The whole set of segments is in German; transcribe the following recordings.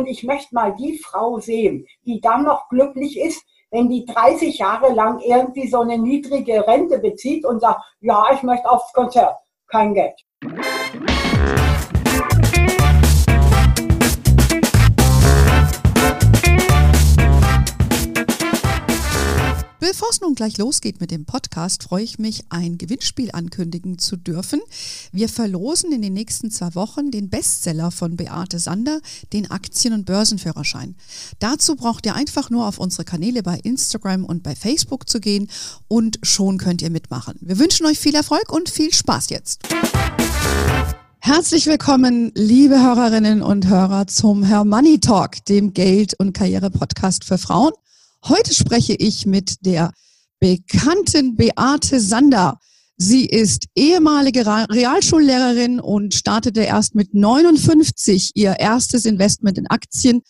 Und ich möchte mal die Frau sehen, die dann noch glücklich ist, wenn die 30 Jahre lang irgendwie so eine niedrige Rente bezieht und sagt, ja, ich möchte aufs Konzert, kein Geld. Nun gleich losgeht mit dem Podcast, freue ich mich, ein Gewinnspiel ankündigen zu dürfen. Wir verlosen in den nächsten zwei Wochen den Bestseller von Beate Sander, den Aktien- und Börsenführerschein. Dazu braucht ihr einfach nur auf unsere Kanäle bei Instagram und bei Facebook zu gehen und schon könnt ihr mitmachen. Wir wünschen euch viel Erfolg und viel Spaß jetzt. Herzlich willkommen, liebe Hörerinnen und Hörer, zum Herr Money Talk, dem Geld- und Karriere-Podcast für Frauen. Heute spreche ich mit der bekannten Beate Sander. Sie ist ehemalige Realschullehrerin und startete erst mit 59 ihr erstes Investment in Aktien.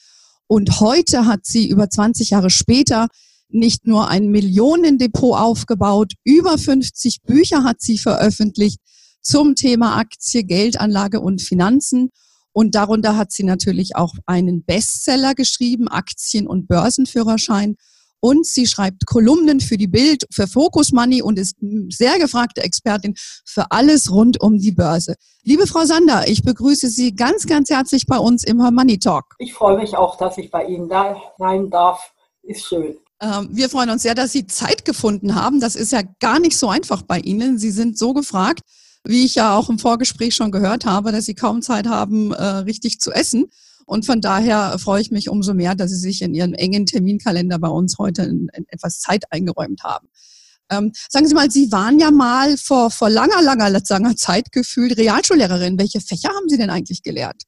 Und heute hat sie über 20 Jahre später nicht nur ein Millionendepot aufgebaut, über 50 Bücher hat sie veröffentlicht zum Thema Aktie, Geldanlage und Finanzen. Und darunter hat sie natürlich auch einen Bestseller geschrieben, Aktien- und Börsenführerschein. Und sie schreibt Kolumnen für die Bild, für Focus Money und ist sehr gefragte Expertin für alles rund um die Börse. Liebe Frau Sander, ich begrüße Sie ganz, ganz herzlich bei uns im Her Money Talk. Ich freue mich auch, dass ich bei Ihnen da sein darf. Ist schön. Ähm, wir freuen uns sehr, dass Sie Zeit gefunden haben. Das ist ja gar nicht so einfach bei Ihnen. Sie sind so gefragt wie ich ja auch im Vorgespräch schon gehört habe, dass sie kaum Zeit haben, äh, richtig zu essen. Und von daher freue ich mich umso mehr, dass Sie sich in Ihren engen Terminkalender bei uns heute in, in etwas Zeit eingeräumt haben. Ähm, sagen Sie mal, Sie waren ja mal vor, vor langer, langer, langer Zeit gefühlt Realschullehrerin. Welche Fächer haben Sie denn eigentlich gelehrt?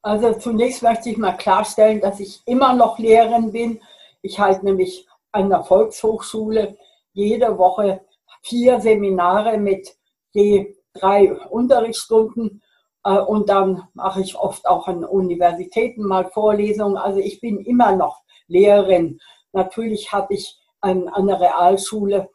Also zunächst möchte ich mal klarstellen, dass ich immer noch Lehrerin bin. Ich halte nämlich an der Volkshochschule jede Woche vier Seminare mit je drei Unterrichtsstunden und dann mache ich oft auch an Universitäten mal Vorlesungen. Also ich bin immer noch Lehrerin. Natürlich habe ich an, an der Realschule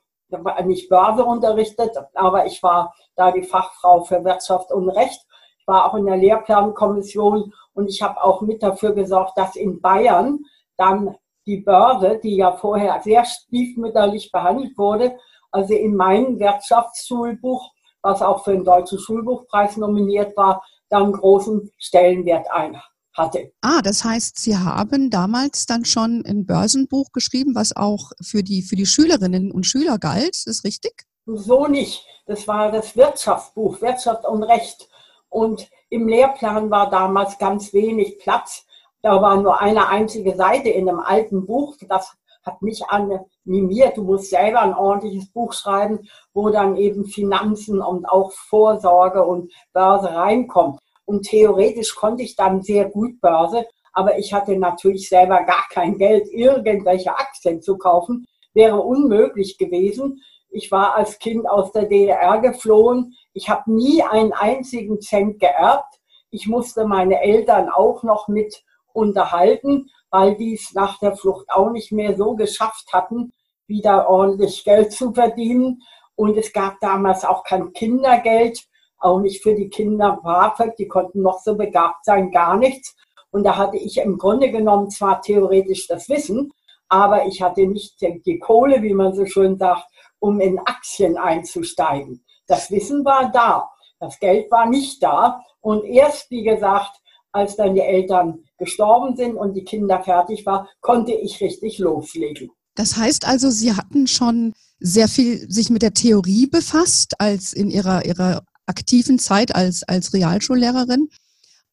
nicht Börse unterrichtet, aber ich war da die Fachfrau für Wirtschaft und Recht. Ich war auch in der Lehrplankommission und ich habe auch mit dafür gesorgt, dass in Bayern dann die Börse, die ja vorher sehr stiefmütterlich behandelt wurde, also in meinem Wirtschaftsschulbuch was auch für den Deutschen Schulbuchpreis nominiert war, dann großen Stellenwert ein hatte. Ah, das heißt, Sie haben damals dann schon ein Börsenbuch geschrieben, was auch für die, für die Schülerinnen und Schüler galt. Ist das richtig? So nicht. Das war das Wirtschaftsbuch, Wirtschaft und Recht. Und im Lehrplan war damals ganz wenig Platz. Da war nur eine einzige Seite in einem alten Buch. Das hat mich animiert. Du musst selber ein ordentliches Buch schreiben, wo dann eben Finanzen und auch Vorsorge und Börse reinkommt. Und theoretisch konnte ich dann sehr gut Börse, aber ich hatte natürlich selber gar kein Geld, irgendwelche Aktien zu kaufen. Wäre unmöglich gewesen. Ich war als Kind aus der DDR geflohen. Ich habe nie einen einzigen Cent geerbt. Ich musste meine Eltern auch noch mit unterhalten weil die es nach der Flucht auch nicht mehr so geschafft hatten, wieder ordentlich Geld zu verdienen. Und es gab damals auch kein Kindergeld, auch nicht für die Kinder BAföG, die konnten noch so begabt sein, gar nichts. Und da hatte ich im Grunde genommen zwar theoretisch das Wissen, aber ich hatte nicht die Kohle, wie man so schön sagt, um in Aktien einzusteigen. Das Wissen war da, das Geld war nicht da. Und erst, wie gesagt, als dann die Eltern gestorben sind und die Kinder fertig war, konnte ich richtig loslegen. Das heißt also, Sie hatten schon sehr viel sich mit der Theorie befasst als in Ihrer, Ihrer aktiven Zeit als, als Realschullehrerin.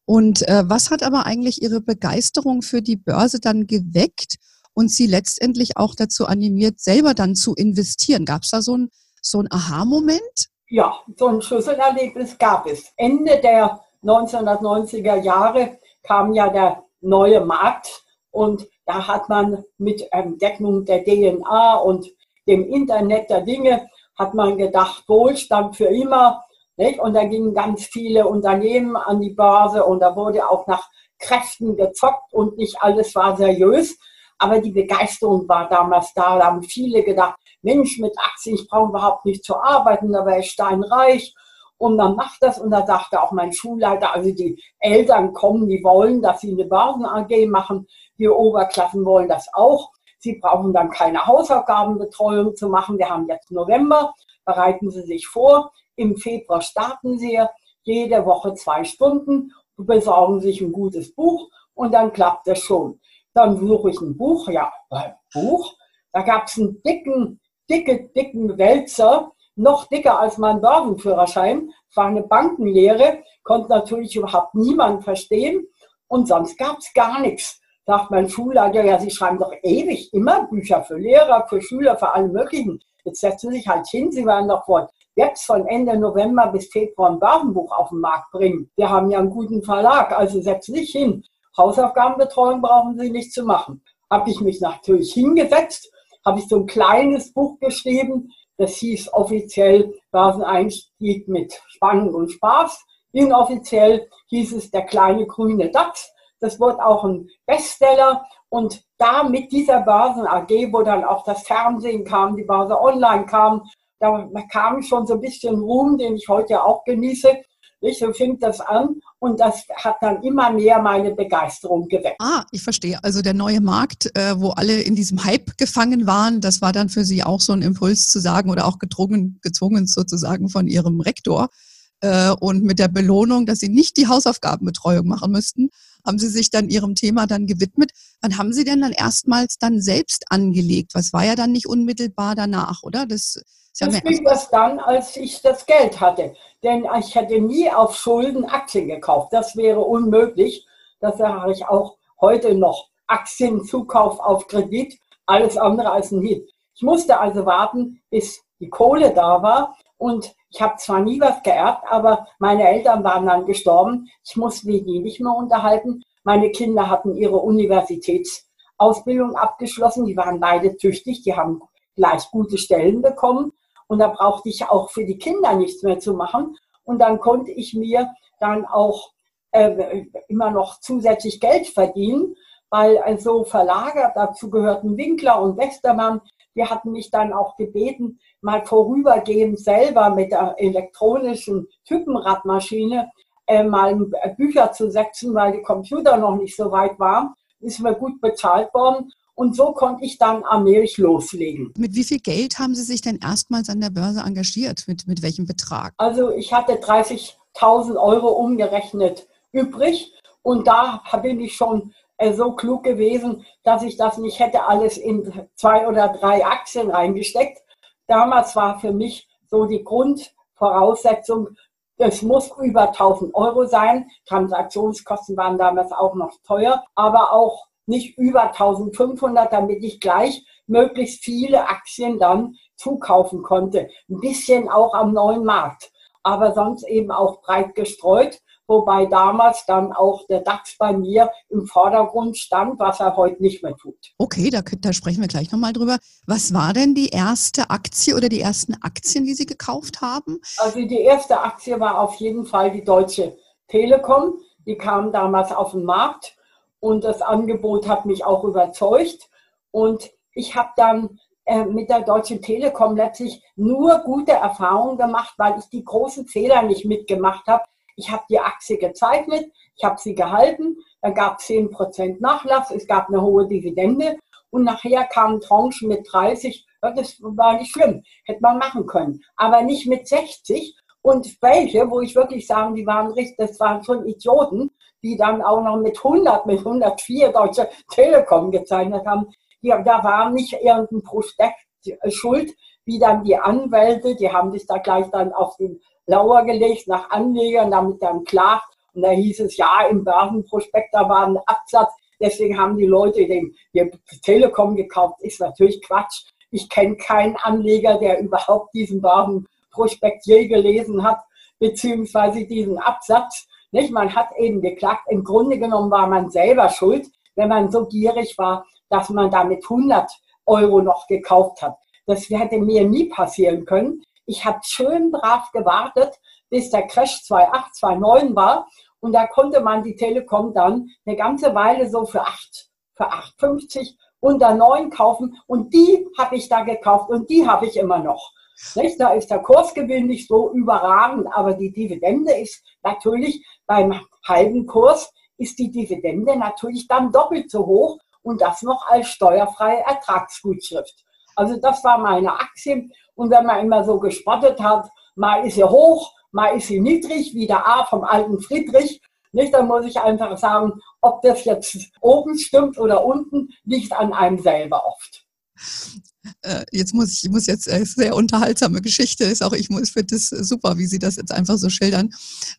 Und äh, was hat aber eigentlich Ihre Begeisterung für die Börse dann geweckt und Sie letztendlich auch dazu animiert, selber dann zu investieren? Gab es da so ein, so ein Aha-Moment? Ja, so ein Schlüsselerlebnis gab es. Ende der 1990er Jahre kam ja der neue Markt und da hat man mit Entdeckung der DNA und dem Internet der Dinge, hat man gedacht, Wohlstand für immer. Nicht? Und da gingen ganz viele Unternehmen an die Börse und da wurde auch nach Kräften gezockt und nicht alles war seriös. Aber die Begeisterung war damals da. Da haben viele gedacht, Mensch, mit Aktien, ich brauche überhaupt nicht zu arbeiten, da wäre ich steinreich und man macht das und da sagte auch mein Schulleiter, also die Eltern kommen, die wollen, dass sie eine Börsen-AG machen, die Oberklassen wollen das auch. Sie brauchen dann keine Hausaufgabenbetreuung zu machen. Wir haben jetzt November, bereiten Sie sich vor. Im Februar starten Sie jede Woche zwei Stunden, besorgen sich ein gutes Buch und dann klappt das schon. Dann suche ich ein Buch, ja, ein Buch. Da gab es einen dicken, dicke, dicken Wälzer, noch dicker als mein Börsenführerschein. War eine Bankenlehre, konnte natürlich überhaupt niemand verstehen. Und sonst gab es gar nichts. Sagt mein Schulleiter, ja, Sie schreiben doch ewig immer Bücher für Lehrer, für Schüler, für alle möglichen. Jetzt setzen Sie sich halt hin, Sie werden doch wohl jetzt von Ende November bis Februar ein Börsenbuch auf den Markt bringen. Wir haben ja einen guten Verlag, also setzen Sie sich hin. Hausaufgabenbetreuung brauchen Sie nicht zu machen. Habe ich mich natürlich hingesetzt, habe ich so ein kleines Buch geschrieben, das hieß offiziell Börseneinstieg mit Spannung und Spaß. Inoffiziell hieß es der kleine grüne Dachs. Das wurde auch ein Bestseller. Und da mit dieser Börsen AG, wo dann auch das Fernsehen kam, die Börse Online kam, da kam schon so ein bisschen Ruhm, den ich heute auch genieße. Ich, so fing das an und das hat dann immer mehr meine Begeisterung geweckt. Ah, ich verstehe. Also der neue Markt, äh, wo alle in diesem Hype gefangen waren, das war dann für Sie auch so ein Impuls zu sagen oder auch gedrungen, gezwungen sozusagen von Ihrem Rektor. Äh, und mit der Belohnung, dass Sie nicht die Hausaufgabenbetreuung machen müssten, haben Sie sich dann Ihrem Thema dann gewidmet. Wann haben Sie denn dann erstmals dann selbst angelegt? Was war ja dann nicht unmittelbar danach, oder? Das, das fing das dann, als ich das Geld hatte. Denn ich hätte nie auf Schulden Aktien gekauft. Das wäre unmöglich. Das habe ich auch heute noch. Aktienzukauf auf Kredit, alles andere als ein Hit. Ich musste also warten, bis die Kohle da war. Und ich habe zwar nie was geerbt, aber meine Eltern waren dann gestorben. Ich musste die nicht mehr unterhalten. Meine Kinder hatten ihre Universitätsausbildung abgeschlossen. Die waren beide tüchtig. Die haben gleich gute Stellen bekommen. Und da brauchte ich auch für die Kinder nichts mehr zu machen. Und dann konnte ich mir dann auch äh, immer noch zusätzlich Geld verdienen, weil also Verlage, dazu gehörten Winkler und Westermann, die hatten mich dann auch gebeten, mal vorübergehend selber mit der elektronischen Typenradmaschine äh, mal Bücher zu setzen, weil die Computer noch nicht so weit waren. Ist mir gut bezahlt worden. Und so konnte ich dann allmählich loslegen. Mit wie viel Geld haben Sie sich denn erstmals an der Börse engagiert? Mit, mit welchem Betrag? Also ich hatte 30.000 Euro umgerechnet übrig. Und da bin ich schon äh, so klug gewesen, dass ich das nicht hätte alles in zwei oder drei Aktien reingesteckt. Damals war für mich so die Grundvoraussetzung, es muss über 1000 Euro sein. Transaktionskosten waren damals auch noch teuer, aber auch nicht über 1500, damit ich gleich möglichst viele Aktien dann zukaufen konnte. Ein bisschen auch am neuen Markt, aber sonst eben auch breit gestreut wobei damals dann auch der DAX bei mir im Vordergrund stand, was er heute nicht mehr tut. Okay, da, da sprechen wir gleich nochmal drüber. Was war denn die erste Aktie oder die ersten Aktien, die Sie gekauft haben? Also die erste Aktie war auf jeden Fall die Deutsche Telekom. Die kam damals auf den Markt und das Angebot hat mich auch überzeugt. Und ich habe dann äh, mit der Deutschen Telekom letztlich nur gute Erfahrungen gemacht, weil ich die großen Fehler nicht mitgemacht habe, ich habe die Aktie gezeichnet, ich habe sie gehalten, da gab es 10% Nachlass, es gab eine hohe Dividende und nachher kamen Tranchen mit 30. Das war nicht schlimm, hätte man machen können, aber nicht mit 60. Und welche, wo ich wirklich sagen, die waren richtig, das waren schon Idioten, die dann auch noch mit 100, mit 104 Deutsche Telekom gezeichnet haben. Die, da war nicht irgendein Prospekt schuld, wie dann die Anwälte, die haben sich da gleich dann auf den Lauer gelegt nach Anlegern, damit dann klagt. Und da hieß es, ja, im Börsenprospekt, da war ein Absatz. Deswegen haben die Leute den, den Telekom gekauft. Ist natürlich Quatsch. Ich kenne keinen Anleger, der überhaupt diesen Börsenprospekt je gelesen hat, beziehungsweise diesen Absatz. Nicht? Man hat eben geklagt. Im Grunde genommen war man selber schuld, wenn man so gierig war, dass man damit 100 Euro noch gekauft hat. Das hätte mir nie passieren können. Ich habe schön brav gewartet, bis der Crash 2.8, 2.9 war. Und da konnte man die Telekom dann eine ganze Weile so für 8, für 8,50 unter 9 kaufen. Und die habe ich da gekauft und die habe ich immer noch. Nicht? Da ist der Kursgewinn nicht so überragend, aber die Dividende ist natürlich beim halben Kurs ist die Dividende natürlich dann doppelt so hoch und das noch als steuerfreie Ertragsgutschrift. Also das war meine Aktie. Und wenn man immer so gespottet hat, mal ist sie hoch, mal ist sie niedrig, wie der A vom alten Friedrich, nicht, dann muss ich einfach sagen, ob das jetzt oben stimmt oder unten, liegt an einem selber oft. Äh, jetzt muss ich, muss jetzt äh, sehr unterhaltsame Geschichte ist auch ich muss finde das super, wie Sie das jetzt einfach so schildern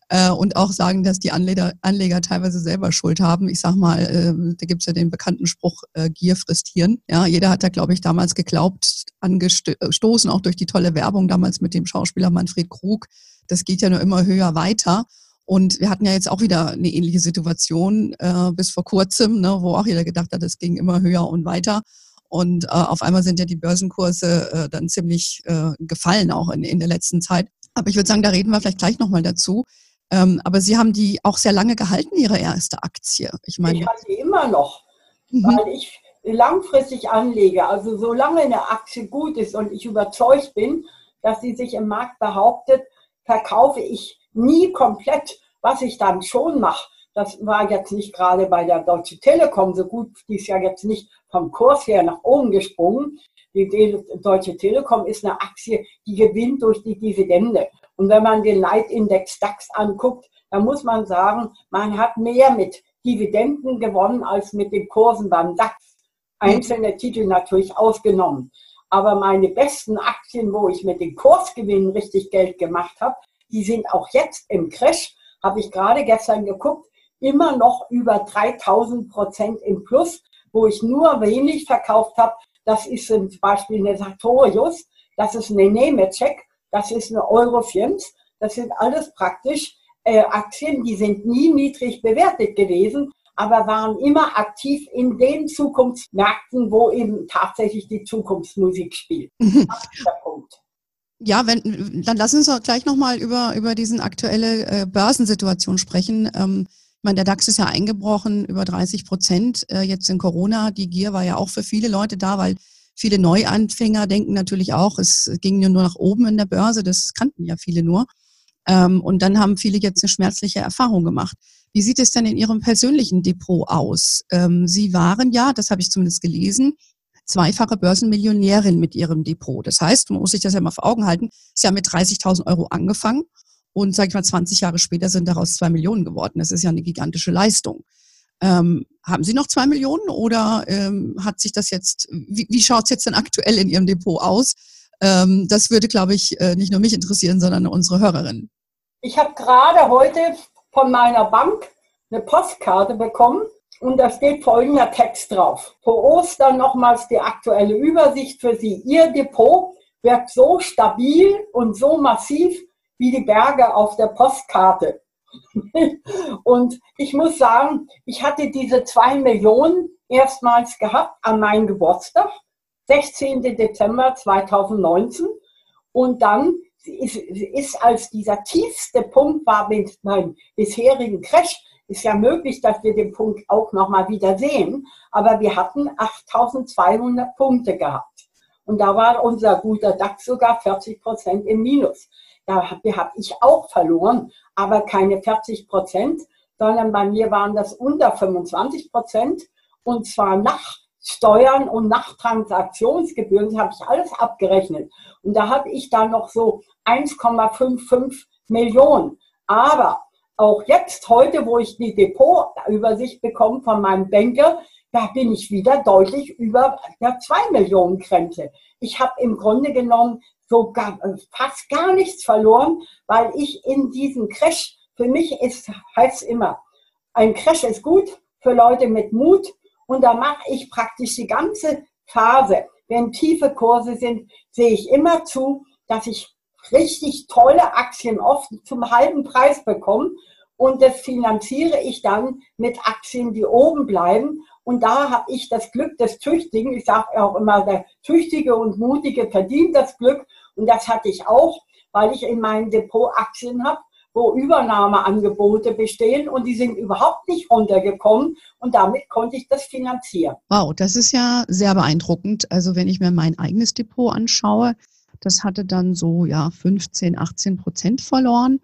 äh, und auch sagen, dass die Anleger, Anleger teilweise selber Schuld haben. Ich sag mal, äh, da gibt's ja den bekannten Spruch Gier frisst Hirn. Ja, jeder hat da glaube ich damals geglaubt, angestoßen auch durch die tolle Werbung damals mit dem Schauspieler Manfred Krug. Das geht ja nur immer höher weiter. Und wir hatten ja jetzt auch wieder eine ähnliche Situation äh, bis vor kurzem, ne, wo auch jeder gedacht hat, es ging immer höher und weiter. Und äh, auf einmal sind ja die Börsenkurse äh, dann ziemlich äh, gefallen, auch in, in der letzten Zeit. Aber ich würde sagen, da reden wir vielleicht gleich nochmal dazu. Ähm, aber Sie haben die auch sehr lange gehalten, Ihre erste Aktie. Ich meine. Ich habe sie immer noch, mhm. weil ich langfristig anlege. Also solange eine Aktie gut ist und ich überzeugt bin, dass sie sich im Markt behauptet, verkaufe ich nie komplett, was ich dann schon mache. Das war jetzt nicht gerade bei der Deutsche Telekom so gut. Die ist ja jetzt nicht vom Kurs her nach oben gesprungen. Die Deutsche Telekom ist eine Aktie, die gewinnt durch die Dividende. Und wenn man den Leitindex DAX anguckt, dann muss man sagen, man hat mehr mit Dividenden gewonnen als mit den Kursen beim DAX. Einzelne Titel natürlich ausgenommen. Aber meine besten Aktien, wo ich mit den Kursgewinnen richtig Geld gemacht habe, die sind auch jetzt im Crash, habe ich gerade gestern geguckt, immer noch über 3000 Prozent im Plus, wo ich nur wenig verkauft habe. Das ist zum Beispiel eine Sartorius, das ist eine Nemetschek, das ist eine Eurofirms. Das sind alles praktisch äh, Aktien, die sind nie niedrig bewertet gewesen, aber waren immer aktiv in den Zukunftsmärkten, wo eben tatsächlich die Zukunftsmusik spielt. Mhm. Das ist der Punkt. Ja, wenn, dann lass uns doch gleich nochmal über, über diesen aktuelle äh, Börsensituation sprechen. Ähm, ich meine, der DAX ist ja eingebrochen, über 30 Prozent äh, jetzt in Corona. Die Gier war ja auch für viele Leute da, weil viele Neuanfänger denken natürlich auch, es ging ja nur nach oben in der Börse. Das kannten ja viele nur. Ähm, und dann haben viele jetzt eine schmerzliche Erfahrung gemacht. Wie sieht es denn in Ihrem persönlichen Depot aus? Ähm, Sie waren ja, das habe ich zumindest gelesen, zweifache Börsenmillionärin mit Ihrem Depot. Das heißt, man muss sich das ja mal vor Augen halten, Sie haben mit 30.000 Euro angefangen und sag ich mal, 20 Jahre später sind daraus zwei Millionen geworden. Das ist ja eine gigantische Leistung. Ähm, haben Sie noch zwei Millionen oder ähm, hat sich das jetzt, wie, wie schaut es jetzt denn aktuell in Ihrem Depot aus? Ähm, das würde, glaube ich, äh, nicht nur mich interessieren, sondern unsere Hörerinnen. Ich habe gerade heute von meiner Bank eine Postkarte bekommen und da steht folgender Text drauf. Vor Ostern nochmals die aktuelle Übersicht für Sie. Ihr Depot wird so stabil und so massiv wie die Berge auf der Postkarte. und ich muss sagen, ich hatte diese zwei Millionen erstmals gehabt an meinem Geburtstag, 16. Dezember 2019. Und dann ist, ist als dieser tiefste Punkt war mit meinem bisherigen Crash, ist ja möglich, dass wir den Punkt auch nochmal wieder sehen, aber wir hatten 8200 Punkte gehabt. Und da war unser guter DAX sogar 40 Prozent im Minus. Da habe hab ich auch verloren, aber keine 40 Prozent, sondern bei mir waren das unter 25 Prozent und zwar nach Steuern und nach Transaktionsgebühren, das habe ich alles abgerechnet. Und da habe ich dann noch so 1,55 Millionen. Aber auch jetzt, heute, wo ich die Depotübersicht bekomme von meinem Banker, da bin ich wieder deutlich über der 2 Millionen Grenze. Ich habe im Grunde genommen so gar, äh, fast gar nichts verloren, weil ich in diesem Crash, für mich ist, heißt immer, ein Crash ist gut für Leute mit Mut und da mache ich praktisch die ganze Phase. Wenn tiefe Kurse sind, sehe ich immer zu, dass ich richtig tolle Aktien oft zum halben Preis bekomme und das finanziere ich dann mit Aktien, die oben bleiben. Und da habe ich das Glück des Tüchtigen. Ich sage auch immer, der Tüchtige und Mutige verdient das Glück. Und das hatte ich auch, weil ich in meinem Depot Aktien habe, wo Übernahmeangebote bestehen und die sind überhaupt nicht runtergekommen und damit konnte ich das finanzieren. Wow, das ist ja sehr beeindruckend. Also wenn ich mir mein eigenes Depot anschaue, Das hatte dann so ja 15, 18 Prozent verloren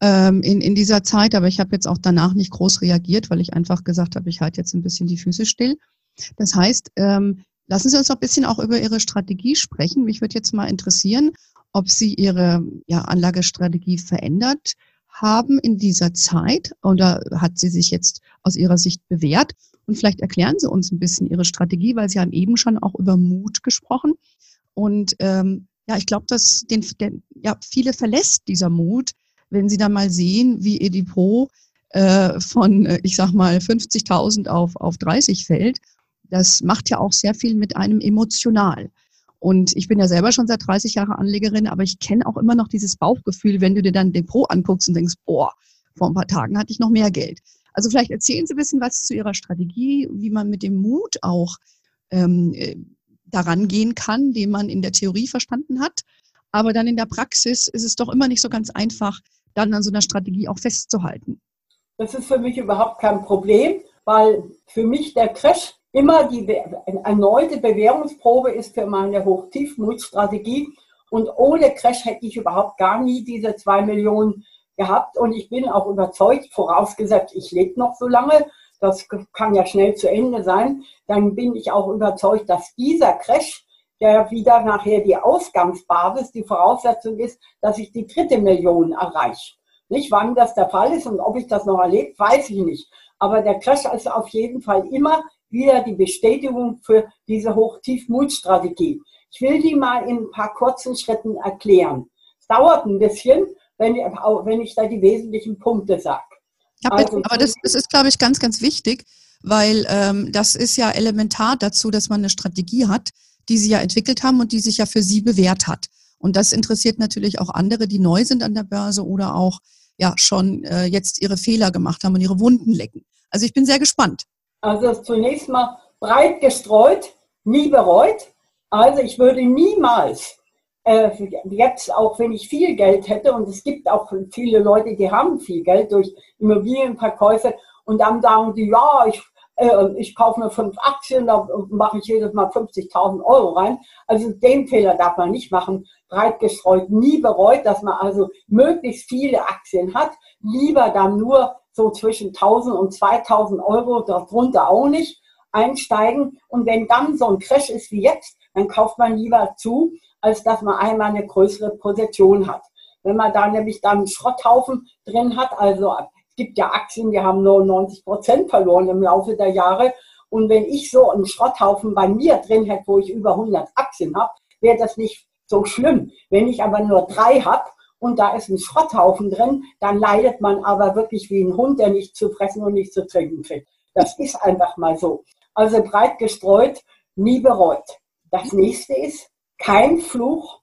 ähm, in, in dieser Zeit. Aber ich habe jetzt auch danach nicht groß reagiert, weil ich einfach gesagt habe, ich halte jetzt ein bisschen die Füße still. Das heißt, ähm, lassen Sie uns noch ein bisschen auch über Ihre Strategie sprechen. Mich würde jetzt mal interessieren, ob Sie Ihre ja, Anlagestrategie verändert haben in dieser Zeit oder hat sie sich jetzt aus Ihrer Sicht bewährt? Und vielleicht erklären Sie uns ein bisschen Ihre Strategie, weil Sie haben eben schon auch über Mut gesprochen. Und ähm, ja, ich glaube, dass den, den, ja, viele verlässt dieser Mut, wenn sie dann mal sehen, wie ihr Depot äh, von, äh, ich sag mal, 50.000 auf, auf 30 fällt. Das macht ja auch sehr viel mit einem emotional. Und ich bin ja selber schon seit 30 Jahren Anlegerin, aber ich kenne auch immer noch dieses Bauchgefühl, wenn du dir dann Depot anguckst und denkst, boah, vor ein paar Tagen hatte ich noch mehr Geld. Also vielleicht erzählen Sie ein bisschen was zu Ihrer Strategie, wie man mit dem Mut auch ähm, äh, daran gehen kann, den man in der Theorie verstanden hat. Aber dann in der Praxis ist es doch immer nicht so ganz einfach, dann an so einer Strategie auch festzuhalten. Das ist für mich überhaupt kein Problem, weil für mich der Crash immer die erneute Bewährungsprobe ist für meine Hochtiefmutstrategie. Und ohne Crash hätte ich überhaupt gar nie diese zwei Millionen gehabt. Und ich bin auch überzeugt, vorausgesetzt, ich lebe noch so lange, das kann ja schnell zu Ende sein, dann bin ich auch überzeugt, dass dieser Crash, der wieder nachher die Ausgangsbasis, die Voraussetzung ist, dass ich die dritte Million erreiche. Nicht, wann das der Fall ist und ob ich das noch erlebe, weiß ich nicht. Aber der Crash ist auf jeden Fall immer wieder die Bestätigung für diese Hoch-Tief-Mut-Strategie. Ich will die mal in ein paar kurzen Schritten erklären. Es dauert ein bisschen, wenn, wenn ich da die wesentlichen Punkte sage. Ja, also, aber das, das, ist, glaube ich, ganz, ganz wichtig, weil ähm, das ist ja elementar dazu, dass man eine Strategie hat, die Sie ja entwickelt haben und die sich ja für Sie bewährt hat. Und das interessiert natürlich auch andere, die neu sind an der Börse oder auch ja schon äh, jetzt ihre Fehler gemacht haben und ihre Wunden lecken. Also ich bin sehr gespannt. Also zunächst mal breit gestreut, nie bereut. Also ich würde niemals äh, jetzt, auch wenn ich viel Geld hätte, und es gibt auch viele Leute, die haben viel Geld durch Immobilienverkäufe, und dann sagen die, ja, ich, äh, ich kaufe mir fünf Aktien, da mache ich jedes Mal 50.000 Euro rein. Also den Fehler darf man nicht machen. Breit gestreut, nie bereut, dass man also möglichst viele Aktien hat. Lieber dann nur so zwischen 1000 und 2000 Euro, darunter auch nicht einsteigen. Und wenn dann so ein Crash ist wie jetzt, dann kauft man lieber zu, als dass man einmal eine größere Position hat. Wenn man da nämlich dann einen Schrotthaufen drin hat, also es gibt ja Aktien, die haben nur 90 Prozent verloren im Laufe der Jahre. Und wenn ich so einen Schrotthaufen bei mir drin hätte, wo ich über 100 Aktien habe, wäre das nicht so schlimm. Wenn ich aber nur drei habe und da ist ein Schrotthaufen drin, dann leidet man aber wirklich wie ein Hund, der nicht zu fressen und nicht zu trinken kriegt. Das ist einfach mal so. Also breit gestreut, nie bereut. Das nächste ist kein Fluch,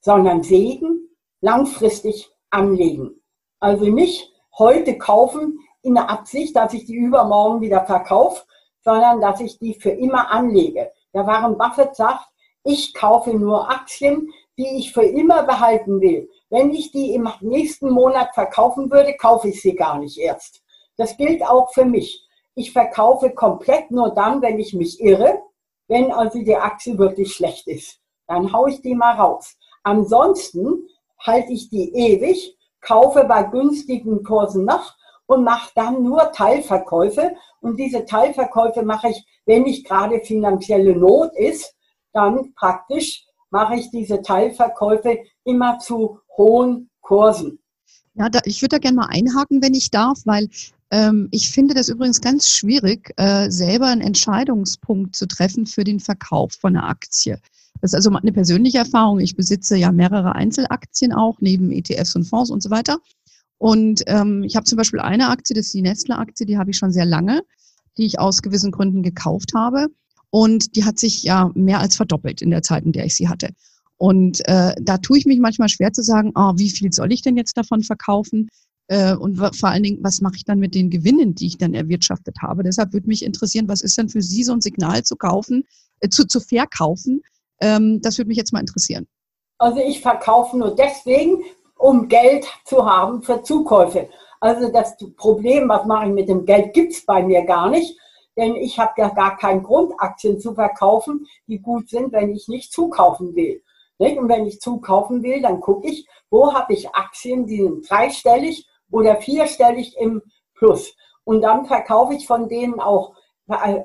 sondern Segen, langfristig anlegen. Also nicht heute kaufen in der Absicht, dass ich die übermorgen wieder verkaufe, sondern dass ich die für immer anlege. Der Warren Buffett sagt, ich kaufe nur Aktien, die ich für immer behalten will. Wenn ich die im nächsten Monat verkaufen würde, kaufe ich sie gar nicht erst. Das gilt auch für mich. Ich verkaufe komplett nur dann, wenn ich mich irre, wenn also die Aktie wirklich schlecht ist. Dann haue ich die mal raus. Ansonsten halte ich die ewig, kaufe bei günstigen Kursen nach und mache dann nur Teilverkäufe. Und diese Teilverkäufe mache ich, wenn nicht gerade finanzielle Not ist, dann praktisch mache ich diese Teilverkäufe immer zu hohen Kursen. Ja, da, ich würde da gerne mal einhaken, wenn ich darf, weil ähm, ich finde das übrigens ganz schwierig, äh, selber einen Entscheidungspunkt zu treffen für den Verkauf von einer Aktie. Das ist also eine persönliche Erfahrung. Ich besitze ja mehrere Einzelaktien auch, neben ETFs und Fonds und so weiter. Und ähm, ich habe zum Beispiel eine Aktie, das ist die Nestle-Aktie, die habe ich schon sehr lange, die ich aus gewissen Gründen gekauft habe. Und die hat sich ja mehr als verdoppelt in der Zeit, in der ich sie hatte. Und äh, da tue ich mich manchmal schwer zu sagen, oh, wie viel soll ich denn jetzt davon verkaufen? Äh, und vor allen Dingen, was mache ich dann mit den Gewinnen, die ich dann erwirtschaftet habe? Deshalb würde mich interessieren, was ist denn für Sie so ein Signal zu kaufen, äh, zu, zu verkaufen? Ähm, das würde mich jetzt mal interessieren. Also ich verkaufe nur deswegen, um Geld zu haben für Zukäufe. Also das Problem, was mache ich mit dem Geld, gibt es bei mir gar nicht denn ich habe ja gar keinen Grund, Aktien zu verkaufen, die gut sind, wenn ich nicht zukaufen will. Und wenn ich zukaufen will, dann gucke ich, wo habe ich Aktien, die sind dreistellig oder vierstellig im Plus. Und dann verkaufe ich von denen auch äh,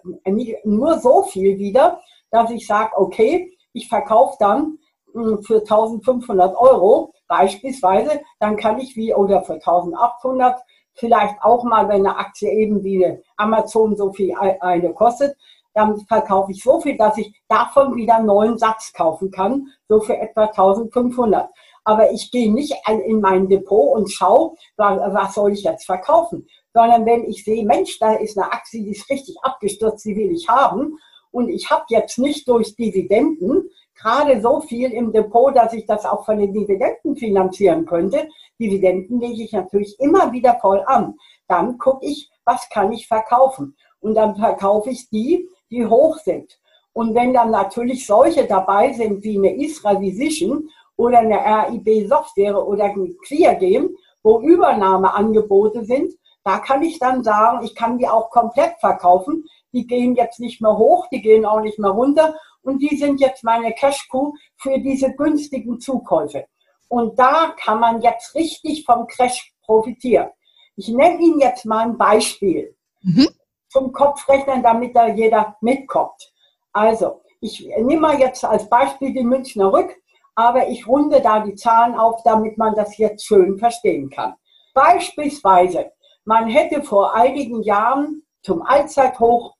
nur so viel wieder, dass ich sage, okay, ich verkaufe dann hm, für 1500 Euro beispielsweise, dann kann ich wie, oder für 1800, vielleicht auch mal, wenn eine Aktie eben wie Amazon so viel eine kostet, dann verkaufe ich so viel, dass ich davon wieder einen neuen Satz kaufen kann, so für etwa 1500. Aber ich gehe nicht in mein Depot und schaue, was soll ich jetzt verkaufen, sondern wenn ich sehe, Mensch, da ist eine Aktie, die ist richtig abgestürzt, die will ich haben und ich habe jetzt nicht durch Dividenden gerade so viel im Depot, dass ich das auch von den Dividenden finanzieren könnte. Dividenden lege ich natürlich immer wieder voll an. Dann gucke ich, was kann ich verkaufen. Und dann verkaufe ich die, die hoch sind. Und wenn dann natürlich solche dabei sind wie eine Vision oder eine RIB Software oder ein ClearGame, wo Übernahmeangebote sind, da kann ich dann sagen, ich kann die auch komplett verkaufen. Die gehen jetzt nicht mehr hoch, die gehen auch nicht mehr runter und die sind jetzt meine Cash-Kuh für diese günstigen Zukäufe. Und da kann man jetzt richtig vom Crash profitieren. Ich nenne Ihnen jetzt mal ein Beispiel mhm. zum Kopfrechnen, damit da jeder mitkommt. Also, ich nehme mal jetzt als Beispiel die Münchner Rück, aber ich runde da die Zahlen auf, damit man das jetzt schön verstehen kann. Beispielsweise, man hätte vor einigen Jahren zum Allzeithoch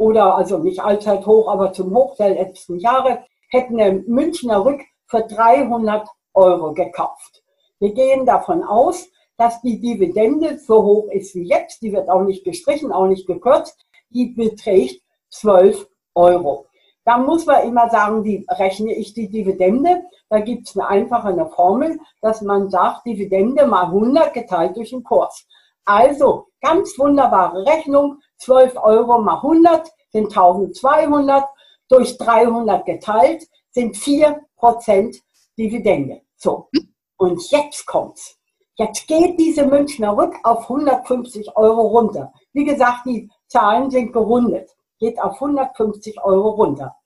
oder also nicht Allzeithoch, aber zum Hoch der letzten Jahre, hätten eine Münchner Rück für 300 Euro gekauft. Wir gehen davon aus, dass die Dividende so hoch ist wie jetzt, die wird auch nicht gestrichen, auch nicht gekürzt, die beträgt 12 Euro. Da muss man immer sagen, wie rechne ich die Dividende? Da gibt es eine einfache Formel, dass man sagt, Dividende mal 100 geteilt durch den Kurs. Also ganz wunderbare Rechnung, 12 Euro mal 100 sind 1200, durch 300 geteilt sind 4% Dividende. So, und jetzt kommt's. Jetzt geht diese Münchner Rück auf 150 Euro runter. Wie gesagt, die Zahlen sind gerundet. Geht auf 150 Euro runter.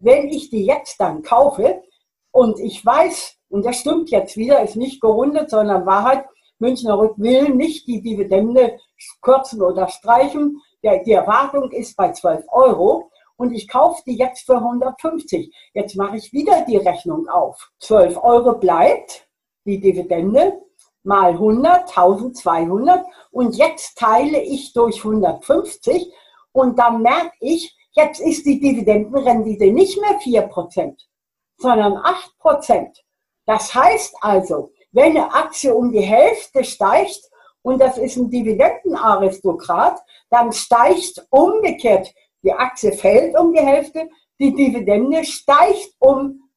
Wenn ich die jetzt dann kaufe und ich weiß, und das stimmt jetzt wieder, ist nicht gerundet, sondern Wahrheit, Münchner Rück will nicht die Dividende kürzen oder streichen. Die Erwartung ist bei 12 Euro und ich kaufe die jetzt für 150. Jetzt mache ich wieder die Rechnung auf. 12 Euro bleibt die Dividende mal 100, 1200 und jetzt teile ich durch 150 und dann merke ich, jetzt ist die Dividendenrendite nicht mehr 4%, sondern 8%. Das heißt also, wenn eine Aktie um die Hälfte steigt und das ist ein Dividendenaristokrat, dann steigt umgekehrt, die Aktie fällt um die Hälfte, die Dividende steigt um,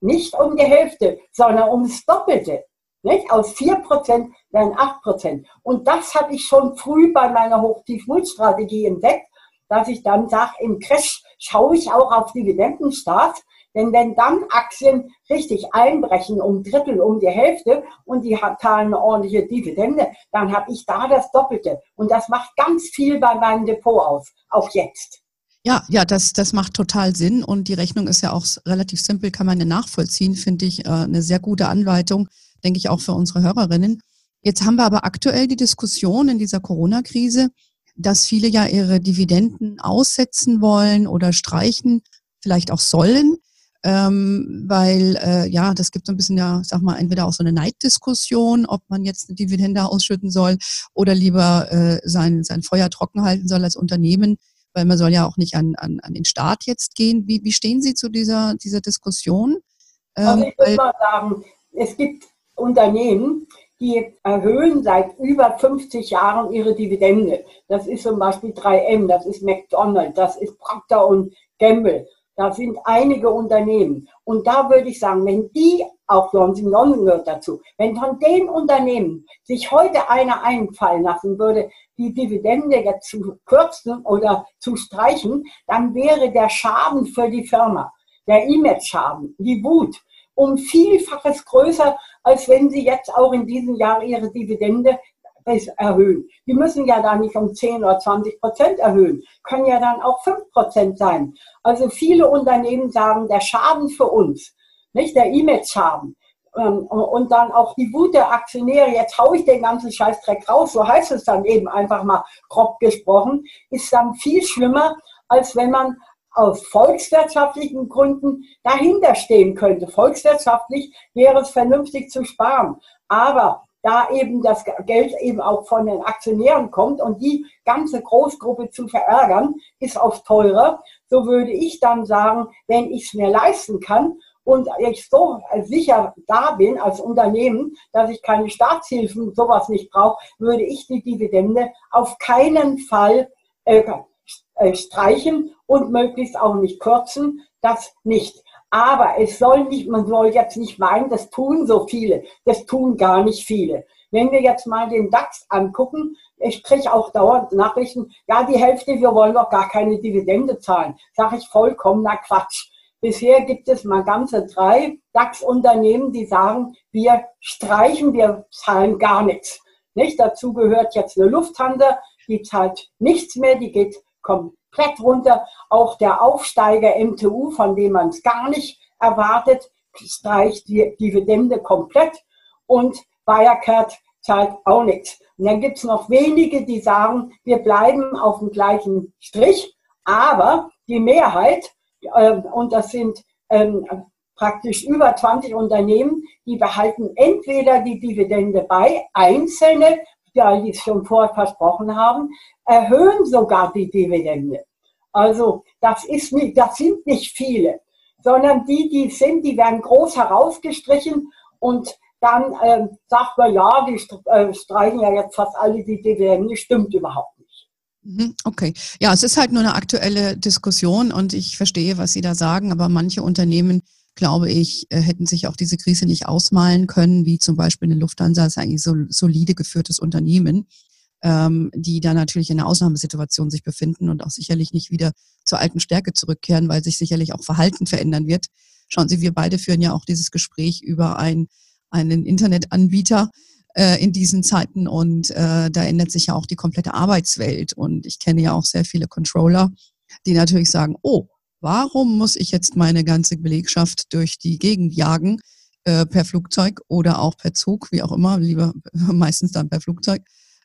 nicht um die Hälfte, sondern ums Doppelte. Nicht? Aus 4% werden 8%. Und das habe ich schon früh bei meiner Hochtief-Null-Strategie entdeckt, dass ich dann sage, im Crash schaue ich auch auf Dividendenstart, denn wenn dann Aktien richtig einbrechen um Drittel, um die Hälfte und die zahlen eine ordentliche Dividende, dann habe ich da das Doppelte. Und das macht ganz viel bei meinem Depot aus, auch jetzt. Ja, ja, das, das macht total Sinn und die Rechnung ist ja auch relativ simpel, kann man ja nachvollziehen, finde ich äh, eine sehr gute Anleitung, denke ich auch für unsere Hörerinnen. Jetzt haben wir aber aktuell die Diskussion in dieser Corona-Krise, dass viele ja ihre Dividenden aussetzen wollen oder streichen, vielleicht auch sollen ähm, weil äh, ja, das gibt so ein bisschen ja, sag mal, entweder auch so eine Neiddiskussion, ob man jetzt eine Dividende ausschütten soll oder lieber äh, sein, sein Feuer trocken halten soll als Unternehmen, weil man soll ja auch nicht an, an, an den Staat jetzt gehen. Wie, wie stehen Sie zu dieser, dieser Diskussion? Ähm, also ich würde mal sagen, es gibt Unternehmen, die erhöhen seit über 50 Jahren ihre Dividende. Das ist zum Beispiel 3M, das ist McDonald's, das ist Procter und Gamble. Da sind einige Unternehmen. Und da würde ich sagen, wenn die, auch Johnson Johnson gehört dazu, wenn von den Unternehmen sich heute einer einfallen lassen würde, die Dividende jetzt zu kürzen oder zu streichen, dann wäre der Schaden für die Firma, der Image-Schaden, die Wut, um Vielfaches größer, als wenn sie jetzt auch in diesem Jahr ihre Dividende erhöhen. Die müssen ja da nicht um 10 oder 20 Prozent erhöhen, können ja dann auch 5 Prozent sein. Also viele Unternehmen sagen, der Schaden für uns, nicht der Image haben. Ähm, und dann auch die Wut der Aktionäre, jetzt haue ich den ganzen Scheißdreck raus, so heißt es dann eben einfach mal grob gesprochen, ist dann viel schlimmer, als wenn man aus volkswirtschaftlichen Gründen dahinter stehen könnte. Volkswirtschaftlich wäre es vernünftig zu sparen. Aber da eben das Geld eben auch von den Aktionären kommt und die ganze Großgruppe zu verärgern, ist oft teurer. So würde ich dann sagen, wenn ich es mir leisten kann und ich so sicher da bin als Unternehmen, dass ich keine Staatshilfen, sowas nicht brauche, würde ich die Dividende auf keinen Fall äh, äh, streichen und möglichst auch nicht kürzen. Das nicht. Aber es soll nicht, man soll jetzt nicht meinen, das tun so viele. Das tun gar nicht viele. Wenn wir jetzt mal den DAX angucken, ich kriege auch dauernd Nachrichten, ja, die Hälfte, wir wollen doch gar keine Dividende zahlen. Sage ich vollkommener Quatsch. Bisher gibt es mal ganze drei DAX-Unternehmen, die sagen, wir streichen, wir zahlen gar nichts. Nicht? Dazu gehört jetzt eine Lufthansa, die zahlt nichts mehr, die geht komplett runter. Auch der Aufsteiger MTU, von dem man es gar nicht erwartet, streicht die Dividende komplett und Wirecard zahlt auch nichts. Und dann gibt es noch wenige, die sagen, wir bleiben auf dem gleichen Strich, aber die Mehrheit ähm, und das sind ähm, praktisch über 20 Unternehmen, die behalten entweder die Dividende bei, einzelne, die es schon vorher versprochen haben, erhöhen sogar die Dividende. Also das, ist nicht, das sind nicht viele, sondern die, die sind, die werden groß herausgestrichen und dann ähm, sagt man, ja, die äh, streichen ja jetzt fast alle die Dividende, stimmt überhaupt Mhm, okay. Ja, es ist halt nur eine aktuelle Diskussion und ich verstehe, was Sie da sagen, aber manche Unternehmen, glaube ich, äh, hätten sich auch diese Krise nicht ausmalen können, wie zum Beispiel eine Lufthansa, ist eigentlich so solide geführtes Unternehmen, ähm, die da natürlich in einer Ausnahmesituation sich befinden und auch sicherlich nicht wieder zur alten Stärke zurückkehren, weil sich sicherlich auch Verhalten verändern wird. Schauen Sie, wir beide führen ja auch dieses Gespräch über ein, einen Internetanbieter, äh, in diesen Zeiten und äh, da ändert sich ja auch die komplette Arbeitswelt und ich kenne ja auch sehr viele Controller, die natürlich sagen, oh, warum muss ich jetzt meine ganze Belegschaft durch die Gegend jagen, äh, per Flugzeug oder auch per Zug, wie auch immer, lieber meistens dann per Flugzeug,